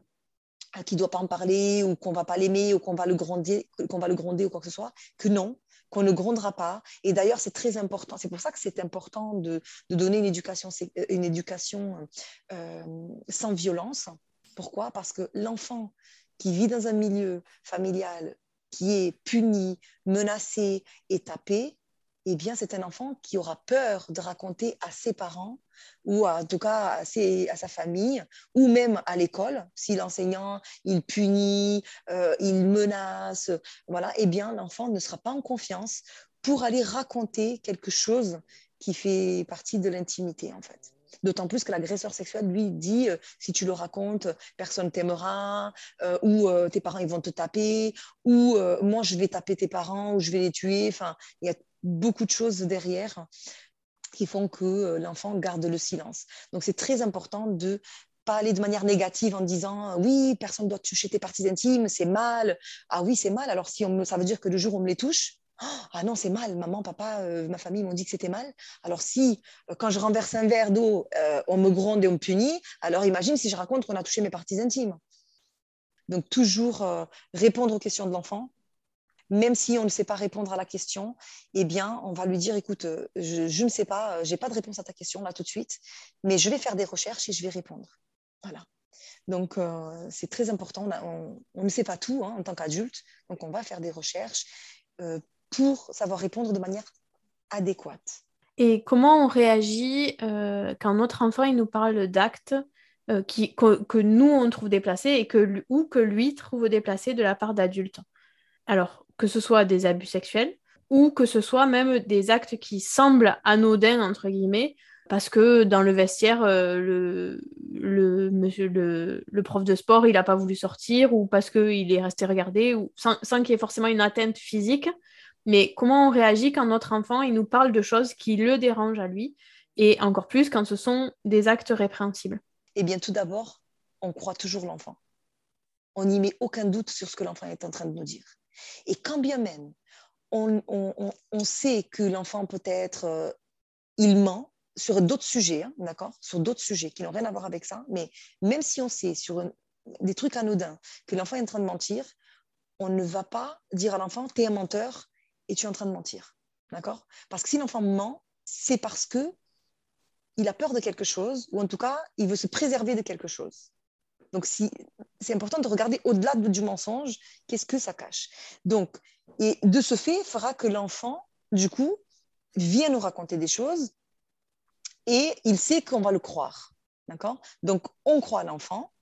qu'il ne doit pas en parler ou qu'on va pas l'aimer ou qu'on va le gronder, qu'on va le gronder ou quoi que ce soit, que non, qu'on ne grondera pas. Et d'ailleurs, c'est très important. C'est pour ça que c'est important de, donner une éducation, euh, une éducation euh, sans violence. Pourquoi? Parce que l'enfant qui vit dans un milieu familial qui est puni, menacé et tapé, eh bien, c'est un enfant qui aura peur de raconter à ses parents ou en tout cas à, sa famille ou même à l'école. Si l'enseignant, il punit, euh, il menace, voilà, eh bien, l'enfant ne sera pas en confiance pour aller raconter quelque chose qui fait partie de l'intimité, en fait. D'autant plus que l'agresseur sexuel, lui, dit euh, si tu le racontes, personne t'aimera, euh, ou tes parents ils vont te taper, ou moi je vais taper tes parents, ou je vais les tuer. Enfin, beaucoup de choses derrière qui font que euh, l'enfant garde le silence. Donc c'est très important de pas aller de manière négative en disant oui, personne ne doit toucher tes parties intimes, c'est mal. Ah oui, c'est mal. Alors si on ça veut dire que le jour où on me les touche, ah non, c'est mal. Maman, papa, euh, ma famille m'ont dit que c'était mal. Alors si euh, quand je renverse un verre d'eau, on me gronde et on me punit, alors imagine si je raconte qu'on a touché mes parties intimes. Donc toujours répondre aux questions de l'enfant, même si on ne sait pas répondre à la question, eh bien, on va lui dire, écoute, euh, je, ne sais pas, euh, j'ai pas de réponse à ta question là tout de suite, mais je vais faire des recherches et je vais répondre. Voilà. Donc, euh, c'est très important. On, ne sait pas tout hein, en tant qu'adulte, donc on va faire des recherches pour savoir répondre de manière adéquate. Et comment on réagit quand notre enfant il nous parle d'actes que, que, nous on trouve déplacés et que, ou que lui trouve déplacés de la part d'adultes? Alors, que ce soit des abus sexuels ou que ce soit même des actes qui semblent anodins, entre guillemets, parce que dans le vestiaire, euh, le, prof de sport, il n'a pas voulu sortir, ou parce qu'il est resté regarder, ou sans, sans qu'il y ait forcément une atteinte physique. Mais comment on réagit quand notre enfant il nous parle de choses qui le dérangent à lui, et encore plus quand ce sont des actes répréhensibles? Eh bien, tout d'abord, on croit toujours l'enfant. On n'y met aucun doute sur ce que l'enfant est en train de nous dire. Et quand bien même on, sait que l'enfant peut-être, euh, il ment sur d'autres sujets, hein, d'accord Sur d'autres sujets qui n'ont rien à voir avec ça, mais même si on sait sur des trucs anodins que l'enfant est en train de mentir, on ne va pas dire à l'enfant, tu es un menteur et tu es en train de mentir, d'accord? Parce que si l'enfant ment, c'est parce que il a peur de quelque chose, ou en tout cas, il veut se préserver de quelque chose. Donc, c'est important de regarder au-delà du mensonge, qu'est-ce que ça cache. Donc, et de ce fait, fera que l'enfant, du coup, vient nous raconter des choses et il sait qu'on va le croire. D'accord? Donc, on croit l'enfant,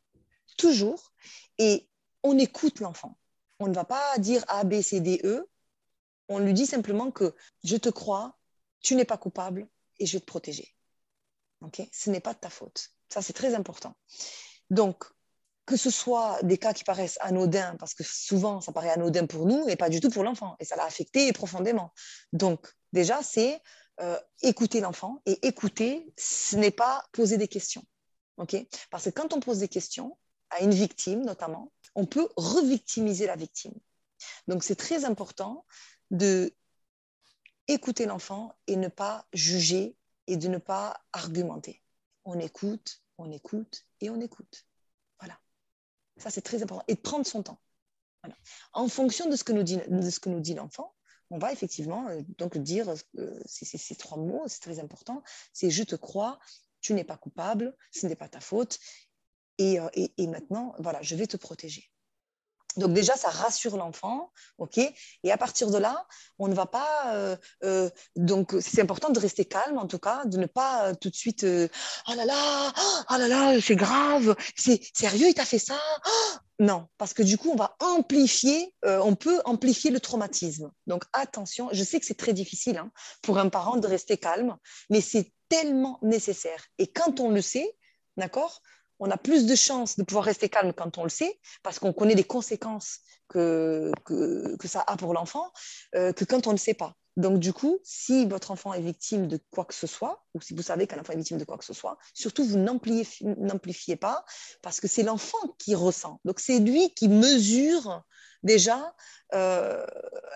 toujours, et on écoute l'enfant. On ne va pas dire A, B, C, D, E. On lui dit simplement que je te crois, tu n'es pas coupable et je vais te protéger. Ok? Ce n'est pas de ta faute. Ça, c'est très important. Donc, que ce soit des cas qui paraissent anodins, parce que souvent ça paraît anodin pour nous et pas du tout pour l'enfant, et ça l'a affecté profondément. Donc déjà, c'est euh, écouter l'enfant, et écouter, ce n'est pas poser des questions. ok? Parce que quand on pose des questions à une victime, notamment, on peut revictimiser la victime. Donc, c'est très important de écouter l'enfant et ne pas juger et de ne pas argumenter. On écoute, on écoute et on écoute. Ça, c'est très important. Et de prendre son temps. En fonction de ce que nous dit, de ce que nous dit l'enfant, on va effectivement euh, donc dire euh, ces, trois mots, c'est très important. C'est je te crois, tu n'es pas coupable, ce n'est pas ta faute, et, euh, et, maintenant, voilà, je vais te protéger. Donc déjà, ça rassure l'enfant, ok? Et à partir de là, on ne va pas. Euh, euh, donc c'est important de rester calme, en tout cas, de ne pas euh, tout de suite. oh là là, oh là là, c'est grave, c'est sérieux, il t'a fait ça. non, parce que du coup, on va amplifier, on peut amplifier le traumatisme. Donc attention, je sais que c'est très difficile hein, pour un parent de rester calme, mais c'est tellement nécessaire. Et quand on le sait, d'accord, on a plus de chances de pouvoir rester calme quand on le sait, parce qu'on connaît les conséquences que, que, ça a pour l'enfant, euh, que quand on ne sait pas. Donc, du coup, si votre enfant est victime de quoi que ce soit, ou si vous savez qu'un enfant est victime de quoi que ce soit, surtout, vous n'amplifiez pas, parce que c'est l'enfant qui ressent. Donc, c'est lui qui mesure déjà euh,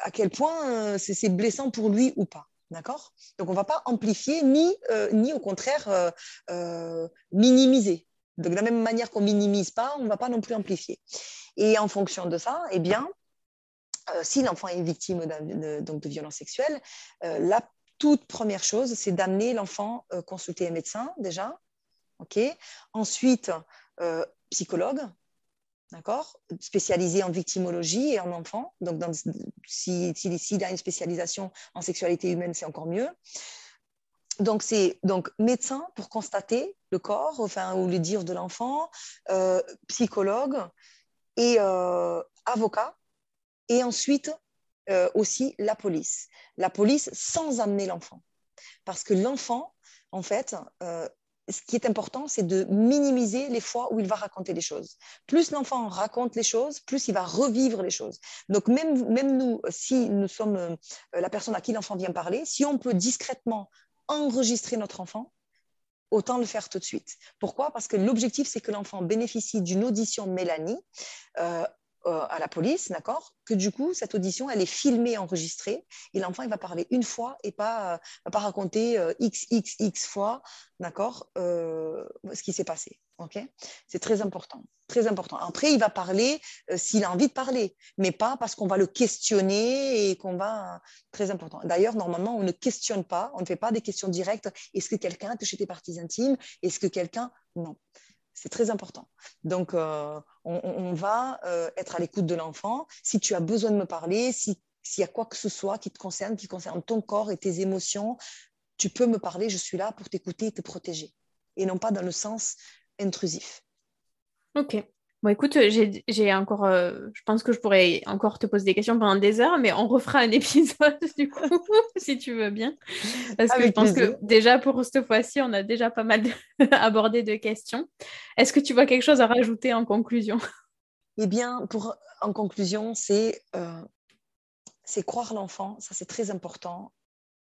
à quel point euh, c'est blessant pour lui ou pas. D'accord? Donc, on ne va pas amplifier ni, ni au contraire minimiser. De la même manière qu'on minimise pas, on ne va pas non plus amplifier. Et en fonction de ça, eh bien, euh, si l'enfant est victime de, donc de violences sexuelles, euh, la toute première chose, c'est d'amener l'enfant euh, consulter un médecin déjà. ok Ensuite, psychologue, d'accord Spécialisé en victimologie et en enfant. Donc, s'il si, si, a une spécialisation en sexualité humaine, c'est encore mieux donc, c'est donc médecin pour constater le corps, enfin, ou le dire de l'enfant, euh, psychologue et euh, avocat, et ensuite euh, aussi la police. La police sans amener l'enfant. Parce que l'enfant, en fait, ce qui est important, c'est de minimiser les fois où il va raconter les choses. Plus l'enfant raconte les choses, plus il va revivre les choses. Donc même, même nous, si nous sommes la personne à qui l'enfant vient parler, si on peut discrètement enregistrer notre enfant, autant le faire tout de suite. Pourquoi? Parce que l'objectif, c'est que l'enfant bénéficie d'une audition Mélanie euh, euh, à la police, d'accord? Que du coup, cette audition, elle est filmée, enregistrée, et l'enfant, il va parler une fois et pas, euh, va pas raconter x, x, x fois, d'accord? Ce qui s'est passé, ok? C'est très important très important. Après, il va parler euh, s'il a envie de parler, mais pas parce qu'on va le questionner et qu'on va... Très important. D'ailleurs, normalement, on ne questionne pas, on ne fait pas des questions directes. Est-ce que quelqu'un a touché tes parties intimes? Est-ce que quelqu'un... Non. C'est très important. Donc, euh, on, va euh, être à l'écoute de l'enfant. Si tu as besoin de me parler, s'il y a quoi que ce soit qui te concerne, qui concerne ton corps et tes émotions, tu peux me parler. Je suis là pour t'écouter et te protéger. Et non pas dans le sens intrusif. Ok. Bon, écoute, j'ai encore. Euh, je pense que je pourrais encore te poser des questions pendant des heures, mais on refera un épisode du coup, si tu veux bien. Parce que je pense que déjà pour cette fois-ci, on a déjà pas mal abordé de questions. Est-ce que tu vois quelque chose à rajouter en conclusion? Eh bien, pour, en conclusion, c'est euh, c'est croire l'enfant, ça c'est très important.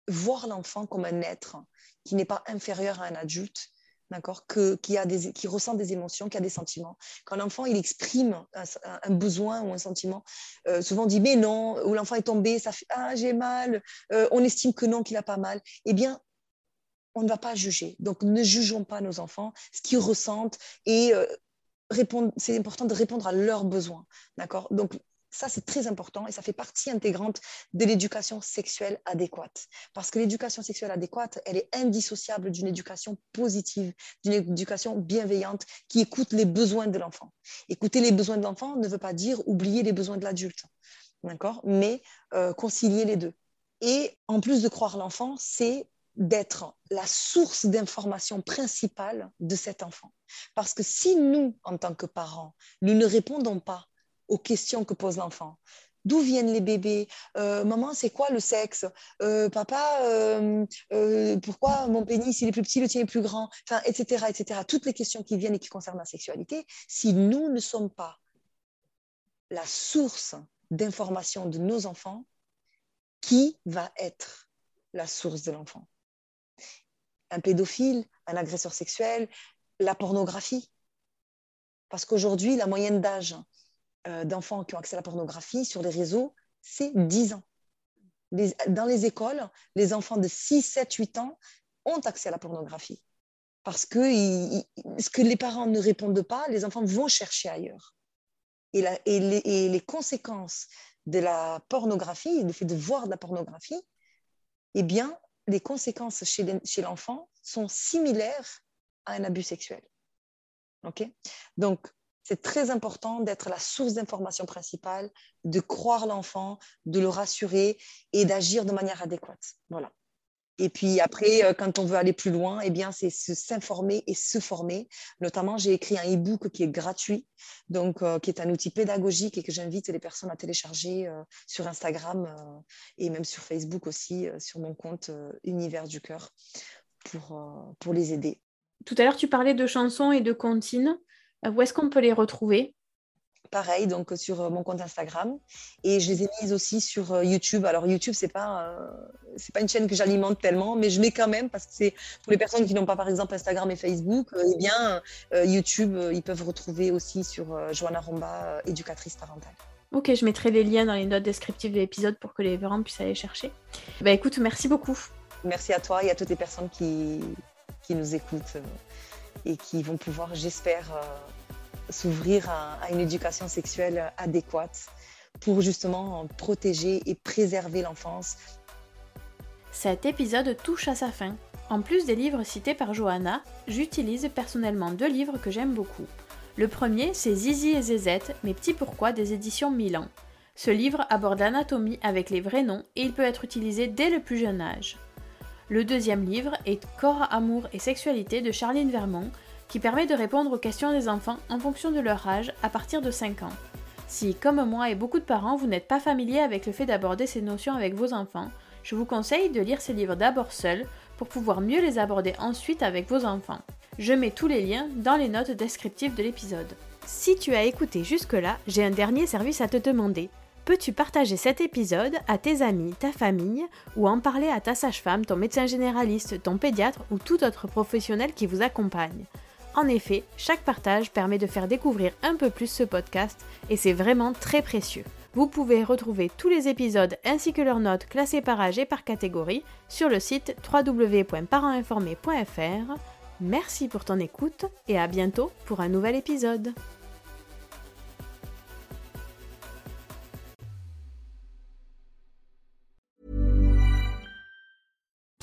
Voir l'enfant comme un être qui n'est pas inférieur à un adulte d'accord, qui, a des, qui ressent des émotions, qui a des sentiments. Quand l'enfant il exprime un, besoin ou un sentiment, euh, souvent on dit mais non, ou l'enfant est tombé, ça fait ah j'ai mal, euh, on estime que non, qu'il a pas mal. Eh bien, on ne va pas juger. Donc ne jugeons pas nos enfants, ce qu'ils ressentent et euh, c'est important de répondre à leurs besoins, d'accord. Donc ça, c'est très important et ça fait partie intégrante de l'éducation sexuelle adéquate. Parce que l'éducation sexuelle adéquate, elle est indissociable d'une éducation positive, d'une éducation bienveillante qui écoute les besoins de l'enfant. Écouter les besoins de l'enfant ne veut pas dire oublier les besoins de l'adulte, d'accord? Mais euh, concilier les deux. Et en plus de croire l'enfant, c'est d'être la source d'information principale de cet enfant. Parce que si nous, en tant que parents, nous ne répondons pas aux questions que pose l'enfant. D'où viennent les bébés? Euh, Maman, c'est quoi le sexe? Euh, Papa, euh, pourquoi mon pénis il est plus petit, le tien est plus grand? Enfin, etc., etc. Toutes les questions qui viennent et qui concernent la sexualité, si nous ne sommes pas la source d'information de nos enfants, qui va être la source de l'enfant? Un pédophile, un agresseur sexuel, la pornographie? Parce qu'aujourd'hui, la moyenne d'âge euh, d'enfants qui ont accès à la pornographie sur les réseaux, c'est 10 ans. dans les écoles, les enfants de 6, 7, 8 ans ont accès à la pornographie. Parce que ce que les parents ne répondent pas, les enfants vont chercher ailleurs. Et, les, conséquences de la pornographie, le fait de voir de la pornographie, eh bien, les conséquences chez l'enfant sont similaires à un abus sexuel. OK? Donc, c'est très important d'être la source d'information principale, de croire l'enfant, de le rassurer et d'agir de manière adéquate. Voilà. Et puis après, euh, quand on veut aller plus loin, eh bien, c'est s'informer et se former. Notamment, j'ai écrit un e-book qui est gratuit, donc euh, qui est un outil pédagogique et que j'invite les personnes à télécharger euh, sur Instagram et même sur Facebook aussi, sur mon compte Univers du cœur, pour, pour les aider. Tout à l'heure, tu parlais de chansons et de comptines. Où est-ce qu'on peut les retrouver? Pareil, donc sur euh, mon compte Instagram. Et je les ai mises aussi sur euh, YouTube. Alors YouTube, c'est pas euh, c'est pas une chaîne que j'alimente tellement, mais je mets quand même parce que c'est pour les personnes qui n'ont pas par exemple Instagram et Facebook. eh bien, YouTube, ils peuvent retrouver aussi sur Joanna Romba, éducatrice parentale. Ok, je mettrai les liens dans les notes descriptives de l'épisode pour que les parents puissent aller chercher. Bah écoute, merci beaucoup. Merci à toi et à toutes les personnes qui, qui nous écoutent et qui vont pouvoir, j'espère, s'ouvrir à, une éducation sexuelle adéquate pour justement protéger et préserver l'enfance. Cet épisode touche à sa fin. En plus des livres cités par Johanna, j'utilise personnellement deux livres que j'aime beaucoup. Le premier, c'est Zizi et Zézette, mes petits pourquoi des éditions Milan. Ce livre aborde l'anatomie avec les vrais noms et il peut être utilisé dès le plus jeune âge. Le deuxième livre est Corps, amour et sexualité de Charline Vermont, qui permet de répondre aux questions des enfants en fonction de leur âge à partir de 5 ans. Si, comme moi et beaucoup de parents, vous n'êtes pas familier avec le fait d'aborder ces notions avec vos enfants, je vous conseille de lire ces livres d'abord seuls pour pouvoir mieux les aborder ensuite avec vos enfants. Je mets tous les liens dans les notes descriptives de l'épisode. Si tu as écouté jusque-là, j'ai un dernier service à te demander. Peux-tu partager cet épisode à tes amis, ta famille, ou en parler à ta sage-femme, ton médecin généraliste, ton pédiatre ou tout autre professionnel qui vous accompagne? En effet, chaque partage permet de faire découvrir un peu plus ce podcast et c'est vraiment très précieux. Vous pouvez retrouver tous les épisodes ainsi que leurs notes classées par âge et par catégorie sur le site www.parentinformé.fr. Merci pour ton écoute et à bientôt pour un nouvel épisode.